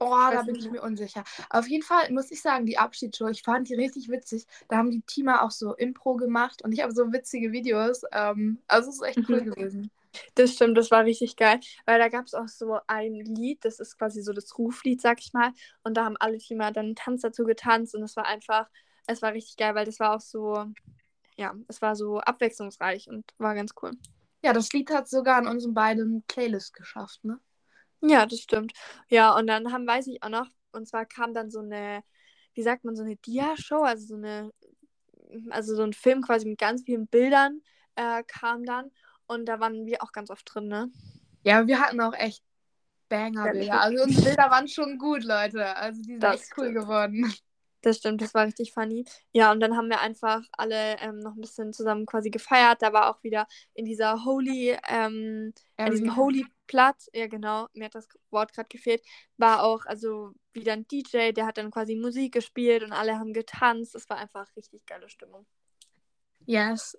Oh, da bin ich mir unsicher. Auf jeden Fall muss ich sagen, die Abschiedsshow, ich fand die richtig witzig. Da haben die Teamer auch so Impro gemacht und ich habe so witzige Videos. Ähm, also es ist echt cool Mhm. gewesen. Das stimmt, das war richtig geil, weil da gab es auch so ein Lied, das ist quasi so das Ruflied, sag ich mal, und da haben alle Teamer dann einen Tanz dazu getanzt und es war einfach, es war richtig geil, weil das war auch so, ja, es war so abwechslungsreich und war ganz cool. Ja, das Lied hat sogar in unseren beiden Playlists geschafft, ne? Ja, das stimmt. Ja, und dann haben, weiß ich auch noch, und zwar kam dann so eine, wie sagt man, so eine Dia-Show, also so eine, also so ein Film quasi mit ganz vielen Bildern äh, kam dann und da waren wir auch ganz oft drin, ne? Ja, wir hatten auch echt Banger-Bilder. Also unsere Bilder waren schon gut, Leute. Also die sind Das echt cool stimmt. geworden. Das stimmt, das war richtig funny. Ja, und dann haben wir einfach alle ähm, noch ein bisschen zusammen quasi gefeiert. Da war auch wieder in dieser Holy, ähm, an diesem. Holy Platz, ja genau, mir hat das Wort gerade gefehlt, war auch also wieder ein DJ, der hat dann quasi Musik gespielt und alle haben getanzt. Das war einfach richtig geile Stimmung. Yes,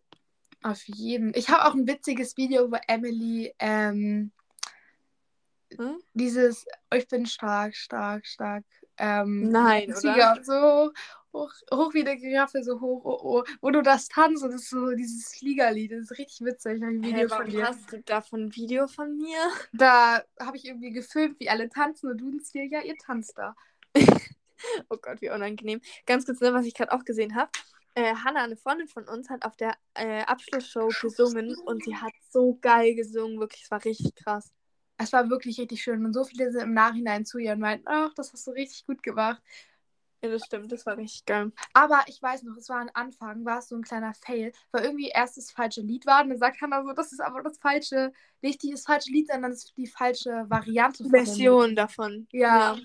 auf jeden. Ich habe auch ein witziges Video, wo Emily ähm, Hm? dieses Ich bin stark, stark, stark. Ähm, Nein, die oder? Ziege und so hoch, hoch wie eine Giraffe, so hoch, oh, oh, wo du das tanzt und das ist so dieses Fliegerlied. Das ist richtig witzig. Ich habe ein Video Hey, von dir. hast du davon ein Video von mir? Da habe ich irgendwie gefilmt, wie alle tanzen und du denkst dir, ja, ihr tanzt da. Oh Gott, wie unangenehm. Ganz kurz, ne, was ich gerade auch gesehen habe. Äh, Hannah, eine Freundin von uns, hat auf der äh, Abschlussshow gesungen und sie hat so geil gesungen, wirklich, es war richtig krass. Es war wirklich richtig schön und so viele sind im Nachhinein zu ihr und meinten, ach, das hast du richtig gut gemacht. Ja, das stimmt, das war richtig geil. Aber ich weiß noch, es war am Anfang, war es so ein kleiner Fail, weil irgendwie erst das falsche Lied war und dann sagt Hannah so, das ist aber das falsche, nicht das falsche Lied, sondern das ist die falsche Variante. Version davon. Ja. ja.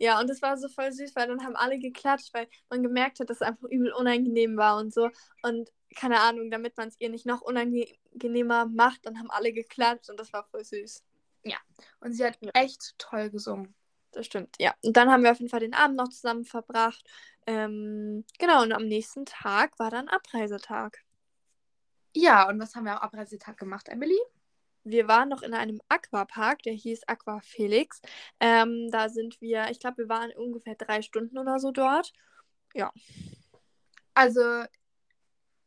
Ja, und das war so voll süß, weil dann haben alle geklatscht, weil man gemerkt hat, dass es einfach übel unangenehm war und so. Und keine Ahnung, damit man es ihr nicht noch unangenehmer macht, dann haben alle geklatscht und das war voll süß. Und sie hat Ja. echt toll gesungen. Das stimmt, ja. Und dann haben wir auf jeden Fall den Abend noch zusammen verbracht. Ähm, genau, und am nächsten Tag war dann Abreisetag. Ja, und was haben wir am Abreisetag gemacht, Emily? Wir waren noch in einem Aquapark, der hieß Aqua Felix. Ähm, da sind wir, ich glaube, wir waren ungefähr drei Stunden oder so dort. Also,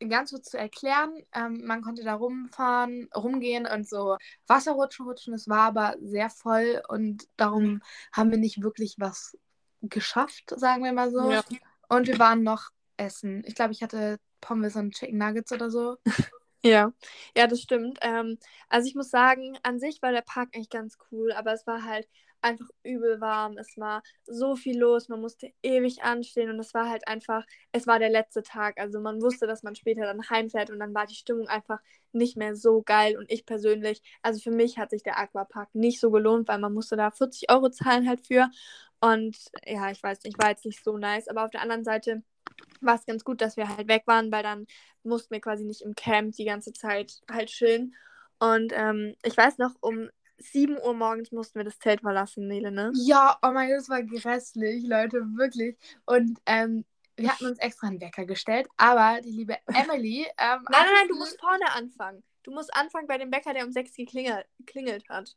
ganz kurz zu erklären, ähm, man konnte da rumfahren, rumgehen und so Wasserrutschen rutschen. Es war aber sehr voll und darum haben wir nicht wirklich was geschafft, sagen wir mal so. Ja. Und wir waren noch essen. Ich glaube, ich hatte Pommes und Chicken Nuggets oder so. Ja, ja, das stimmt. Ähm, also ich muss sagen, an sich war der Park eigentlich ganz cool, aber es war halt einfach übel warm. Es war so viel los, man musste ewig anstehen und es war halt einfach, es war der letzte Tag. Also man wusste, dass man später dann heimfährt und dann war die Stimmung einfach nicht mehr so geil. Und ich persönlich, also für mich hat sich der Aquapark nicht so gelohnt, weil man musste da 40 Euro zahlen halt für. Und ja, ich weiß nicht, war jetzt nicht so nice. Aber auf der anderen Seite war es ganz gut, dass wir halt weg waren, weil dann mussten wir quasi nicht im Camp die ganze Zeit halt chillen. Und ähm, ich weiß noch, um 7 Uhr morgens mussten wir das Zelt verlassen, Nele, ne? Ja, oh mein Gott, das war grässlich, Leute, wirklich. Und ähm, wir hatten uns extra einen Wecker gestellt, aber die liebe Emily. Ähm, Nein, nein, nein, du musst vorne anfangen. Du musst anfangen bei dem Bäcker, der um 6 geklingelt, geklingelt hat.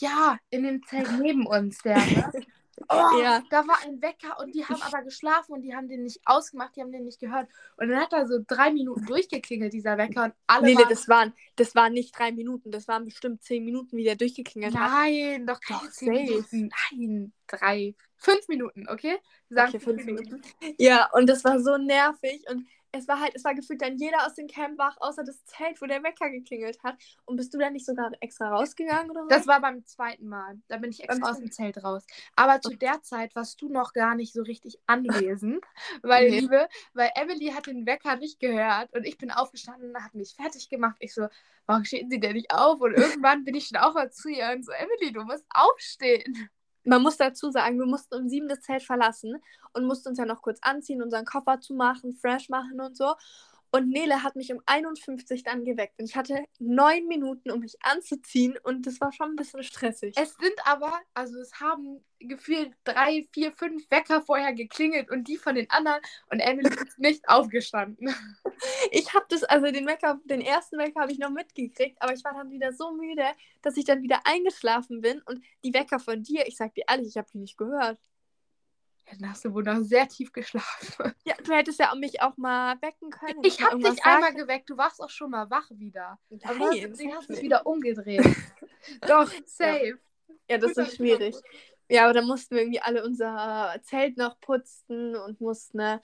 Ja, in dem Zelt neben uns, der. Ne? Oh, Ja. Da war ein Wecker und die haben aber geschlafen und die haben den nicht ausgemacht, die haben den nicht gehört. Und dann hat er so drei Minuten durchgeklingelt, dieser Wecker, und alle Nele, waren, das waren, das waren nicht drei Minuten, das waren bestimmt zehn Minuten, wie der durchgeklingelt hat. Nein, doch Doch, keine zehn safe. Minuten. Nein, drei, fünf Minuten, okay? Wir sagen Okay, fünf Minuten. Ja, und das war so nervig und es war halt, es war gefühlt dann jeder aus dem Camp wach, außer das Zelt, wo der Wecker geklingelt hat. Und bist du dann nicht sogar extra rausgegangen oder so? Das war beim zweiten Mal. Da bin ich extra aus dem Zelt raus. Aber zu der Zeit warst du noch gar nicht so richtig anwesend, weil, Nee. Liebe, weil Emily hat den Wecker nicht gehört und ich bin aufgestanden, hat mich fertig gemacht. Ich so, warum stehen sie denn nicht auf? Und irgendwann bin ich dann auch mal zu ihr und so, Emily, du musst aufstehen. Man muss dazu sagen, wir mussten um sieben das Zelt verlassen und mussten uns ja noch kurz anziehen, unseren Koffer zumachen, fresh machen und so. Und Nele hat mich um 51 dann geweckt. Und ich hatte neun Minuten, um mich anzuziehen. Und das war schon ein bisschen stressig. Es sind aber, also es haben gefühlt drei, vier, fünf Wecker vorher geklingelt und die von den anderen und Emily ist nicht aufgestanden. Ich habe das, also den Wecker, den ersten Wecker habe ich noch mitgekriegt, aber ich war dann wieder so müde, dass ich dann wieder eingeschlafen bin. Und die Wecker von dir, ich sag dir ehrlich, ich habe die nicht gehört. Ja, dann hast du wohl noch sehr tief geschlafen. Ja, du hättest ja mich auch mal wecken können. Ich habe dich einmal sagen. geweckt, du warst auch schon mal wach wieder. Aber du Nein, hast, du hast es wieder umgedreht. Doch, safe. Ja, das ist schwierig. Ja, aber dann mussten wir irgendwie alle unser Zelt noch putzen und mussten ne,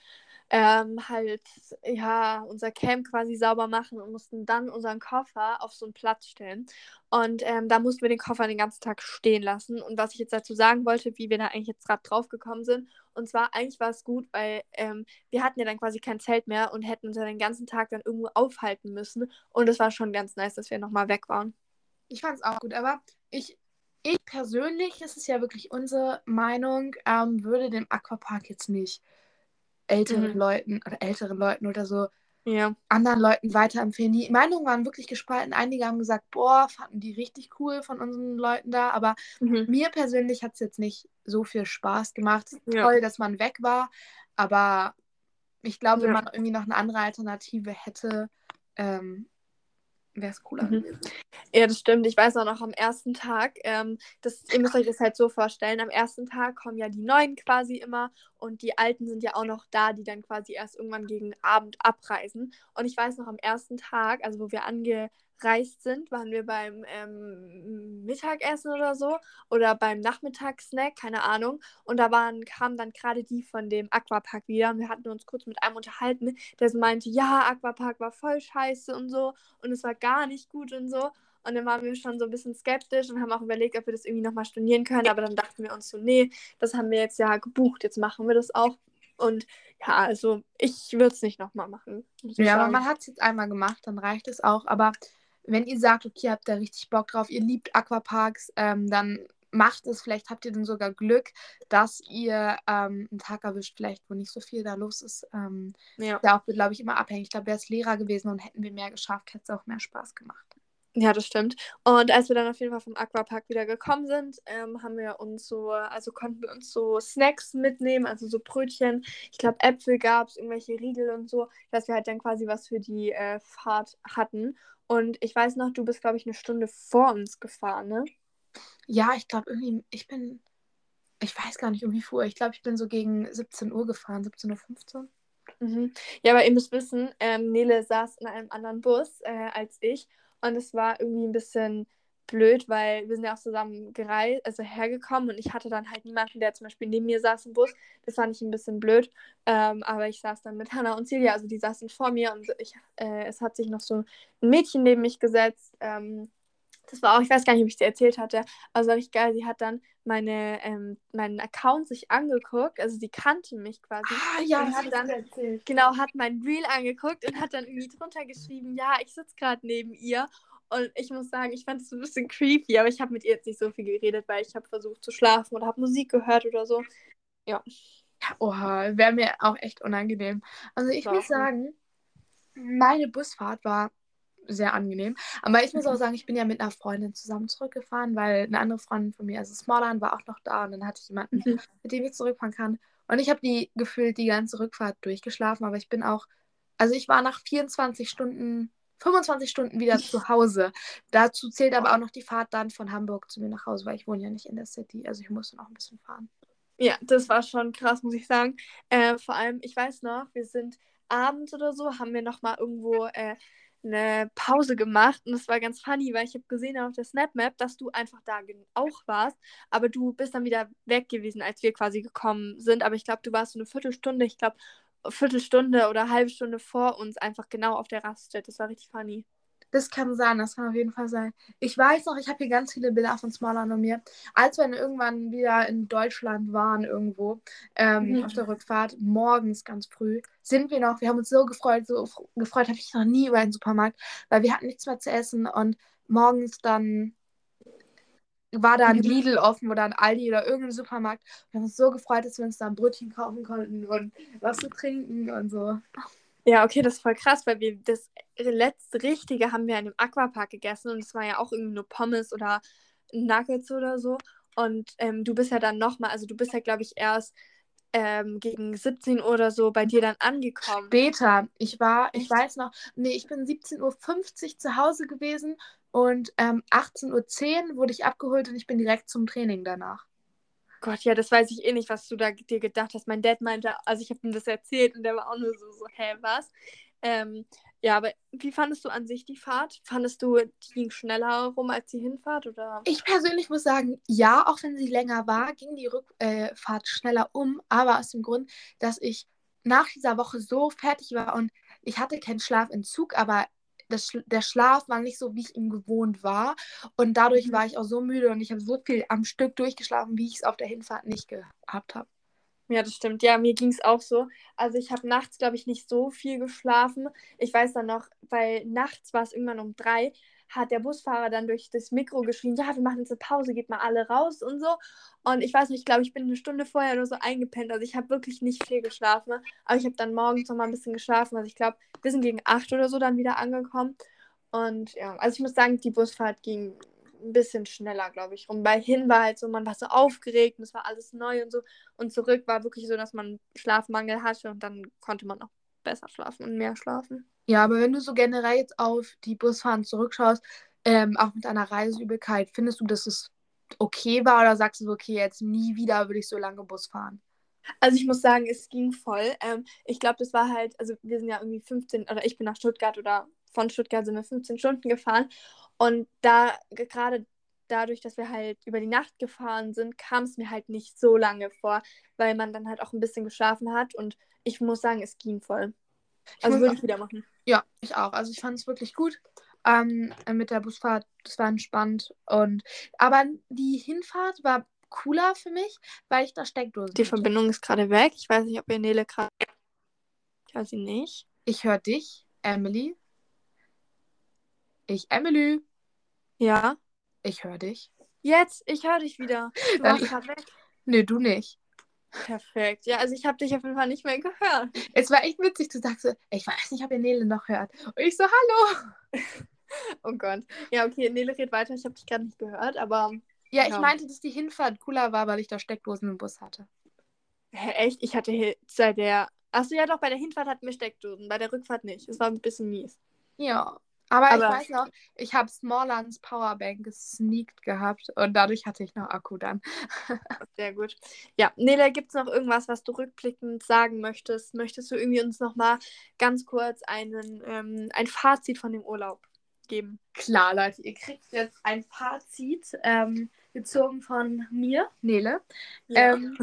ähm, halt, ja, unser Camp quasi sauber machen und mussten dann unseren Koffer auf so einen Platz stellen. Und ähm, da mussten wir den Koffer den ganzen Tag stehen lassen. Und was ich jetzt dazu sagen wollte, wie wir da eigentlich jetzt gerade drauf gekommen sind, und zwar eigentlich war es gut, weil ähm, wir hatten ja dann quasi kein Zelt mehr und hätten uns ja den ganzen Tag dann irgendwo aufhalten müssen. Und es war schon ganz nice, dass wir nochmal weg waren. Ich fand es auch gut, aber ich, ich persönlich, das ist ja wirklich unsere Meinung, ähm, würde dem Aquapark jetzt nicht älteren Mhm. Leuten oder älteren Leuten oder so Ja. anderen Leuten weiterempfehlen. Die Meinungen waren wirklich gespalten. Einige haben gesagt, boah, fanden die richtig cool von unseren Leuten da, aber Mhm. mir persönlich hat es jetzt nicht so viel Spaß gemacht. Ja. Toll, dass man weg war, aber ich glaube, wenn Ja. man irgendwie noch eine andere Alternative hätte, ähm, wäre es cooler Mhm. gewesen. Ja, das stimmt. Ich weiß auch noch am ersten Tag, ähm, das, ihr müsst euch das halt so vorstellen, am ersten Tag kommen ja die Neuen quasi immer und die Alten sind ja auch noch da, die dann quasi erst irgendwann gegen Abend abreisen. Und ich weiß noch am ersten Tag, also wo wir angereist sind, waren wir beim ähm, Mittagessen oder so oder beim Nachmittagssnack, keine Ahnung. Und da waren, kamen dann gerade die von dem Aquapark wieder und wir hatten uns kurz mit einem unterhalten, der so meinte, ja, Aquapark war voll scheiße und so und es war gar nicht gut und so. Und dann waren wir schon so ein bisschen skeptisch und haben auch überlegt, ob wir das irgendwie nochmal stornieren können. Aber dann dachten wir uns so, nee, das haben wir jetzt ja gebucht, jetzt machen wir das auch. Und ja, also ich würde es nicht nochmal machen. Ja, aber sagen. man hat es jetzt einmal gemacht, dann reicht es auch. Aber wenn ihr sagt, okay, ihr habt da richtig Bock drauf, ihr liebt Aquaparks, ähm, dann macht es. Vielleicht habt ihr dann sogar Glück, dass ihr ähm, einen Tag erwischt, vielleicht, wo nicht so viel da los ist. Ähm, ja. ja auch, glaube ich, immer abhängig. Ich glaube, wäre es Lehrer gewesen und hätten wir mehr geschafft, hätte es auch mehr Spaß gemacht. Ja, das stimmt. Und als wir dann auf jeden Fall vom Aquapark wieder gekommen sind, ähm, haben wir uns so, also konnten wir uns so Snacks mitnehmen, also so Brötchen. Ich glaube, Äpfel gab es, irgendwelche Riegel und so, dass wir halt dann quasi was für die äh, Fahrt hatten. Und ich weiß noch, du bist, glaube ich, eine Stunde vor uns gefahren, ne? Ja, ich glaube irgendwie, ich bin, ich weiß gar nicht, um wie viel Uhr. Ich glaube, ich bin so gegen 17 Uhr gefahren, 17.15 Uhr. Mhm. Ja, aber ihr müsst wissen, ähm, Nele saß in einem anderen Bus äh, als ich und es war irgendwie ein bisschen blöd, weil wir sind ja auch zusammen gereist, also hergekommen und ich hatte dann halt niemanden, der zum Beispiel neben mir saß im Bus. Das fand ich ein bisschen blöd, ähm, aber ich saß dann mit Hannah und Celia, also die saßen vor mir und ich, äh, es hat sich noch so ein Mädchen neben mich gesetzt. Ähm, das war auch, ich weiß gar nicht, ob ich dir erzählt hatte, aber es war richtig geil. Sie hat dann meine, ähm, meinen Account sich angeguckt, also sie kannte mich quasi. Ah, ja, Und das hat dann erzählt. genau, hat mein Reel angeguckt und hat dann irgendwie drunter geschrieben, ja, ich sitze gerade neben ihr. Und ich muss sagen, ich fand es ein bisschen creepy, aber ich habe mit ihr jetzt nicht so viel geredet, weil ich habe versucht zu schlafen oder habe Musik gehört oder so. Oha, wäre mir auch echt unangenehm. Also ich Warum? muss sagen, meine Busfahrt war sehr angenehm. Aber ich muss auch sagen, ich bin ja mit einer Freundin zusammen zurückgefahren, weil eine andere Freundin von mir, also Smallland, war auch noch da und dann hatte ich jemanden, Mhm. mit dem ich zurückfahren kann. Und ich habe die gefühlt die ganze Rückfahrt durchgeschlafen, aber ich bin auch, also ich war nach 24 Stunden, 25 Stunden wieder zu Hause. Dazu zählt aber auch noch die Fahrt dann von Hamburg zu mir nach Hause, weil ich wohne ja nicht in der City. Also ich musste noch ein bisschen fahren. Ja, das war schon krass, muss ich sagen. Äh, vor allem, ich weiß noch, wir sind abends oder so, haben wir nochmal irgendwo äh, eine Pause gemacht und das war ganz funny, weil ich habe gesehen auf der Snapmap, dass du einfach da auch warst, aber du bist dann wieder weg gewesen, als wir quasi gekommen sind. Aber ich glaube, du warst so eine Viertelstunde, ich glaube, Viertelstunde oder halbe Stunde vor uns einfach genau auf der Raststätte. Das war richtig funny. Das kann sein, das kann auf jeden Fall sein. Ich weiß noch, ich habe hier ganz viele Bilder von Smallland und mir. Als wir dann irgendwann wieder in Deutschland waren, irgendwo, ähm, mhm. auf der Rückfahrt, morgens ganz früh, sind wir noch, wir haben uns so gefreut, so gefreut habe ich noch nie über einen Supermarkt, weil wir hatten nichts mehr zu essen und morgens dann war da ein mhm. Lidl offen oder ein Aldi oder irgendein Supermarkt. Wir haben uns so gefreut, dass wir uns da ein Brötchen kaufen konnten und was zu trinken und so. Ja, okay, das ist voll krass, weil wir das letzte Richtige haben wir in einem Aquapark gegessen und es war ja auch irgendwie nur Pommes oder Nuggets oder so. Und ähm, du bist ja dann nochmal, also du bist ja, glaube ich, erst ähm, gegen 17 Uhr oder so bei dir dann angekommen. Später. Ich war, ich weiß noch, nee, ich bin 17.50 Uhr zu Hause gewesen und ähm, 18.10 Uhr wurde ich abgeholt und ich bin direkt zum Training danach. Gott, ja, das weiß ich eh nicht, was du da dir gedacht hast. Mein Dad meinte, also ich habe ihm das erzählt und der war auch nur so, so hä, was? Ähm, ja, aber wie fandest du an sich die Fahrt? Fandest du, die ging schneller rum als die Hinfahrt? Oder? Ich persönlich muss sagen, ja, auch wenn sie länger war, ging die Rückfahrt schneller um, aber aus dem Grund, dass ich nach dieser Woche so fertig war und ich hatte keinen Schlafentzug, aber das, der Schlaf war nicht so, wie ich ihn gewohnt war. Und dadurch mhm. war ich auch so müde und ich habe so viel am Stück durchgeschlafen, wie ich es auf der Hinfahrt nicht gehabt habe. Ja, das stimmt. Ja, mir ging es auch so. Also ich habe nachts, glaube ich, nicht so viel geschlafen. Ich weiß dann noch, weil nachts war es irgendwann um drei, hat der Busfahrer dann durch das Mikro geschrien, ja, wir machen jetzt eine Pause, geht mal alle raus und so. Und ich weiß nicht, ich glaube, ich bin eine Stunde vorher oder so eingepennt. Also ich habe wirklich nicht viel geschlafen. Aber ich habe dann morgens noch mal ein bisschen geschlafen. Also ich glaube, wir sind gegen acht oder so dann wieder angekommen. Und ja, also ich muss sagen, die Busfahrt ging ein bisschen schneller, glaube ich, rum. Bei hin war halt so, man war so aufgeregt und es war alles neu und so. Und zurück war wirklich so, dass man Schlafmangel hatte und dann konnte man auch besser schlafen und mehr schlafen. Ja, aber wenn du so generell jetzt auf die Busfahren zurückschaust, ähm, auch mit einer Reiseübelkeit, findest du, dass es okay war oder sagst du so, okay, jetzt nie wieder würde ich so lange Bus fahren? Also ich muss sagen, es ging voll. Ähm, ich glaube, das war halt, also wir sind ja irgendwie 15, oder ich bin nach Stuttgart oder von Stuttgart sind wir 15 Stunden gefahren. Und da gerade dadurch, dass wir halt über die Nacht gefahren sind, kam es mir halt nicht so lange vor, weil man dann halt auch ein bisschen geschlafen hat. Und ich muss sagen, es ging voll. Also würde ich wieder machen. Ja, ich auch. Also ich fand es wirklich gut. Ähm, mit der Busfahrt, das war entspannt. Und aber die Hinfahrt war cooler für mich, weil ich da Steckdosen. Die Verbindung ist gerade weg. Ich weiß nicht, ob ihr Nele gerade. Ich höre sie nicht. Ich höre dich, Emily. Ich, Emily. Ja. Ich höre dich. Jetzt, ich höre dich wieder. Du warst gerade weg. Nee, du nicht. Perfekt. Ja, also ich habe dich auf jeden Fall nicht mehr gehört. Es war echt witzig. Du sagst so, ich weiß nicht, ob ihr Nele noch hört. Und ich so, hallo. oh Gott. Ja, okay, Nele red weiter. Ich habe dich gerade nicht gehört, aber. Ja, ich meinte, dass die Hinfahrt cooler war, weil ich da Steckdosen im Bus hatte. Hä, echt? Ich hatte seit der. Achso, ja doch, bei der Hinfahrt hatten wir Steckdosen, bei der Rückfahrt nicht. Es war ein bisschen mies. Ja, aber, Aber, ich weiß noch, ich habe Smalllands Powerbank gesneakt gehabt und dadurch hatte ich noch Akku dann. Sehr gut. Ja, Nele, gibt es noch irgendwas, was du rückblickend sagen möchtest? Möchtest du irgendwie uns noch mal ganz kurz einen, ähm, ein Fazit von dem Urlaub geben? Klar, Leute, ihr kriegt jetzt ein Fazit. Ähm, gezogen von mir, Nele. Ja. Ähm,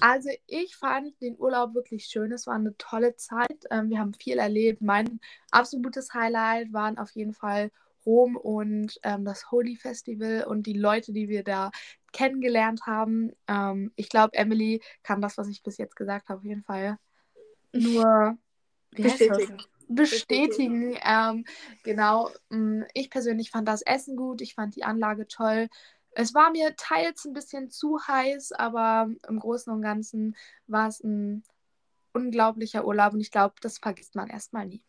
also ich fand den Urlaub wirklich schön. Es war eine tolle Zeit. Ähm, wir haben viel erlebt. Mein absolutes Highlight waren auf jeden Fall Rom und ähm, das Holy Festival und die Leute, die wir da kennengelernt haben. Ähm, ich glaube, Emily kann das, was ich bis jetzt gesagt habe, auf jeden Fall nur bestätigen. Bestätigen. Ähm, genau. Mm, ich persönlich fand das Essen gut. Ich fand die Anlage toll. Es war mir teils ein bisschen zu heiß, aber im Großen und Ganzen war es ein unglaublicher Urlaub und ich glaube, das vergisst man erstmal nie.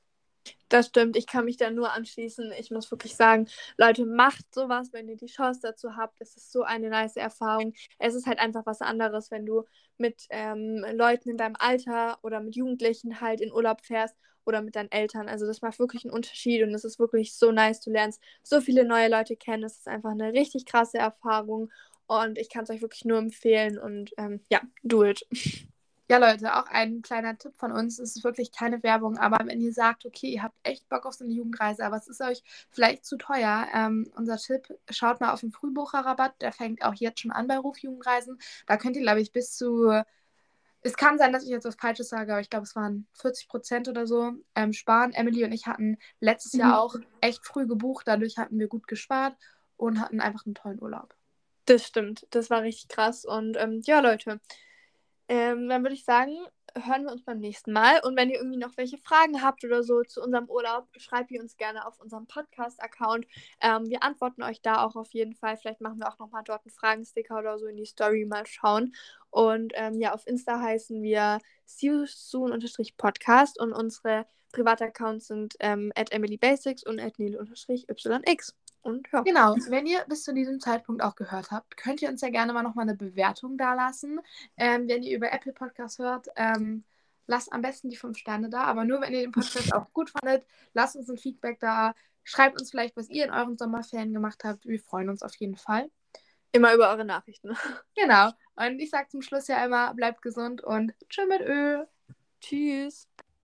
Das stimmt, ich kann mich da nur anschließen. Ich muss wirklich sagen, Leute, macht sowas, wenn ihr die Chance dazu habt. Es ist so eine nice Erfahrung. Es ist halt einfach was anderes, wenn du mit ähm, Leuten in deinem Alter oder mit Jugendlichen halt in Urlaub fährst oder mit deinen Eltern. Also das macht wirklich einen Unterschied und es ist wirklich so nice. Du lernst so viele neue Leute kennen. Es ist einfach eine richtig krasse Erfahrung und ich kann es euch wirklich nur empfehlen und ähm, ja, do it. Ja, Leute, auch ein kleiner Tipp von uns. Es ist wirklich keine Werbung, aber wenn ihr sagt, okay, ihr habt echt Bock auf so eine Jugendreise, aber es ist euch vielleicht zu teuer, ähm, unser Tipp, schaut mal auf den Frühbucherrabatt. Der fängt auch jetzt schon an bei Rufjugendreisen. Da könnt ihr, glaube ich, bis zu es kann sein, dass ich jetzt was Falsches sage, aber ich glaube, es waren 40 Prozent oder so ähm, sparen. Emily und ich hatten letztes mhm. Jahr auch echt früh gebucht, dadurch hatten wir gut gespart und hatten einfach einen tollen Urlaub. Das stimmt, das war richtig krass. Und ähm, ja, Leute, ähm, dann würde ich sagen, hören wir uns beim nächsten Mal. Und wenn ihr irgendwie noch welche Fragen habt oder so zu unserem Urlaub, schreibt ihr uns gerne auf unserem Podcast-Account. Ähm, wir antworten euch da auch auf jeden Fall. Vielleicht machen wir auch nochmal dort einen Fragensticker oder so in die Story mal schauen. Und ähm, ja, auf Insta heißen wir see you soon-podcast und unsere Privataccounts sind ähm, at emilybasics und at nele-yx. Und ja. Genau, wenn ihr bis zu diesem Zeitpunkt auch gehört habt, könnt ihr uns ja gerne mal nochmal eine Bewertung dalassen. Ähm, wenn ihr über Apple Podcast hört, ähm, lasst am besten die fünf Sterne da, aber nur wenn ihr den Podcast auch gut fandet, lasst uns ein Feedback da. Schreibt uns vielleicht, was ihr in euren Sommerferien gemacht habt. Wir freuen uns auf jeden Fall. Immer über eure Nachrichten. Genau. Und ich sage zum Schluss ja immer, bleibt gesund und tschüss mit Ö. Tschüss.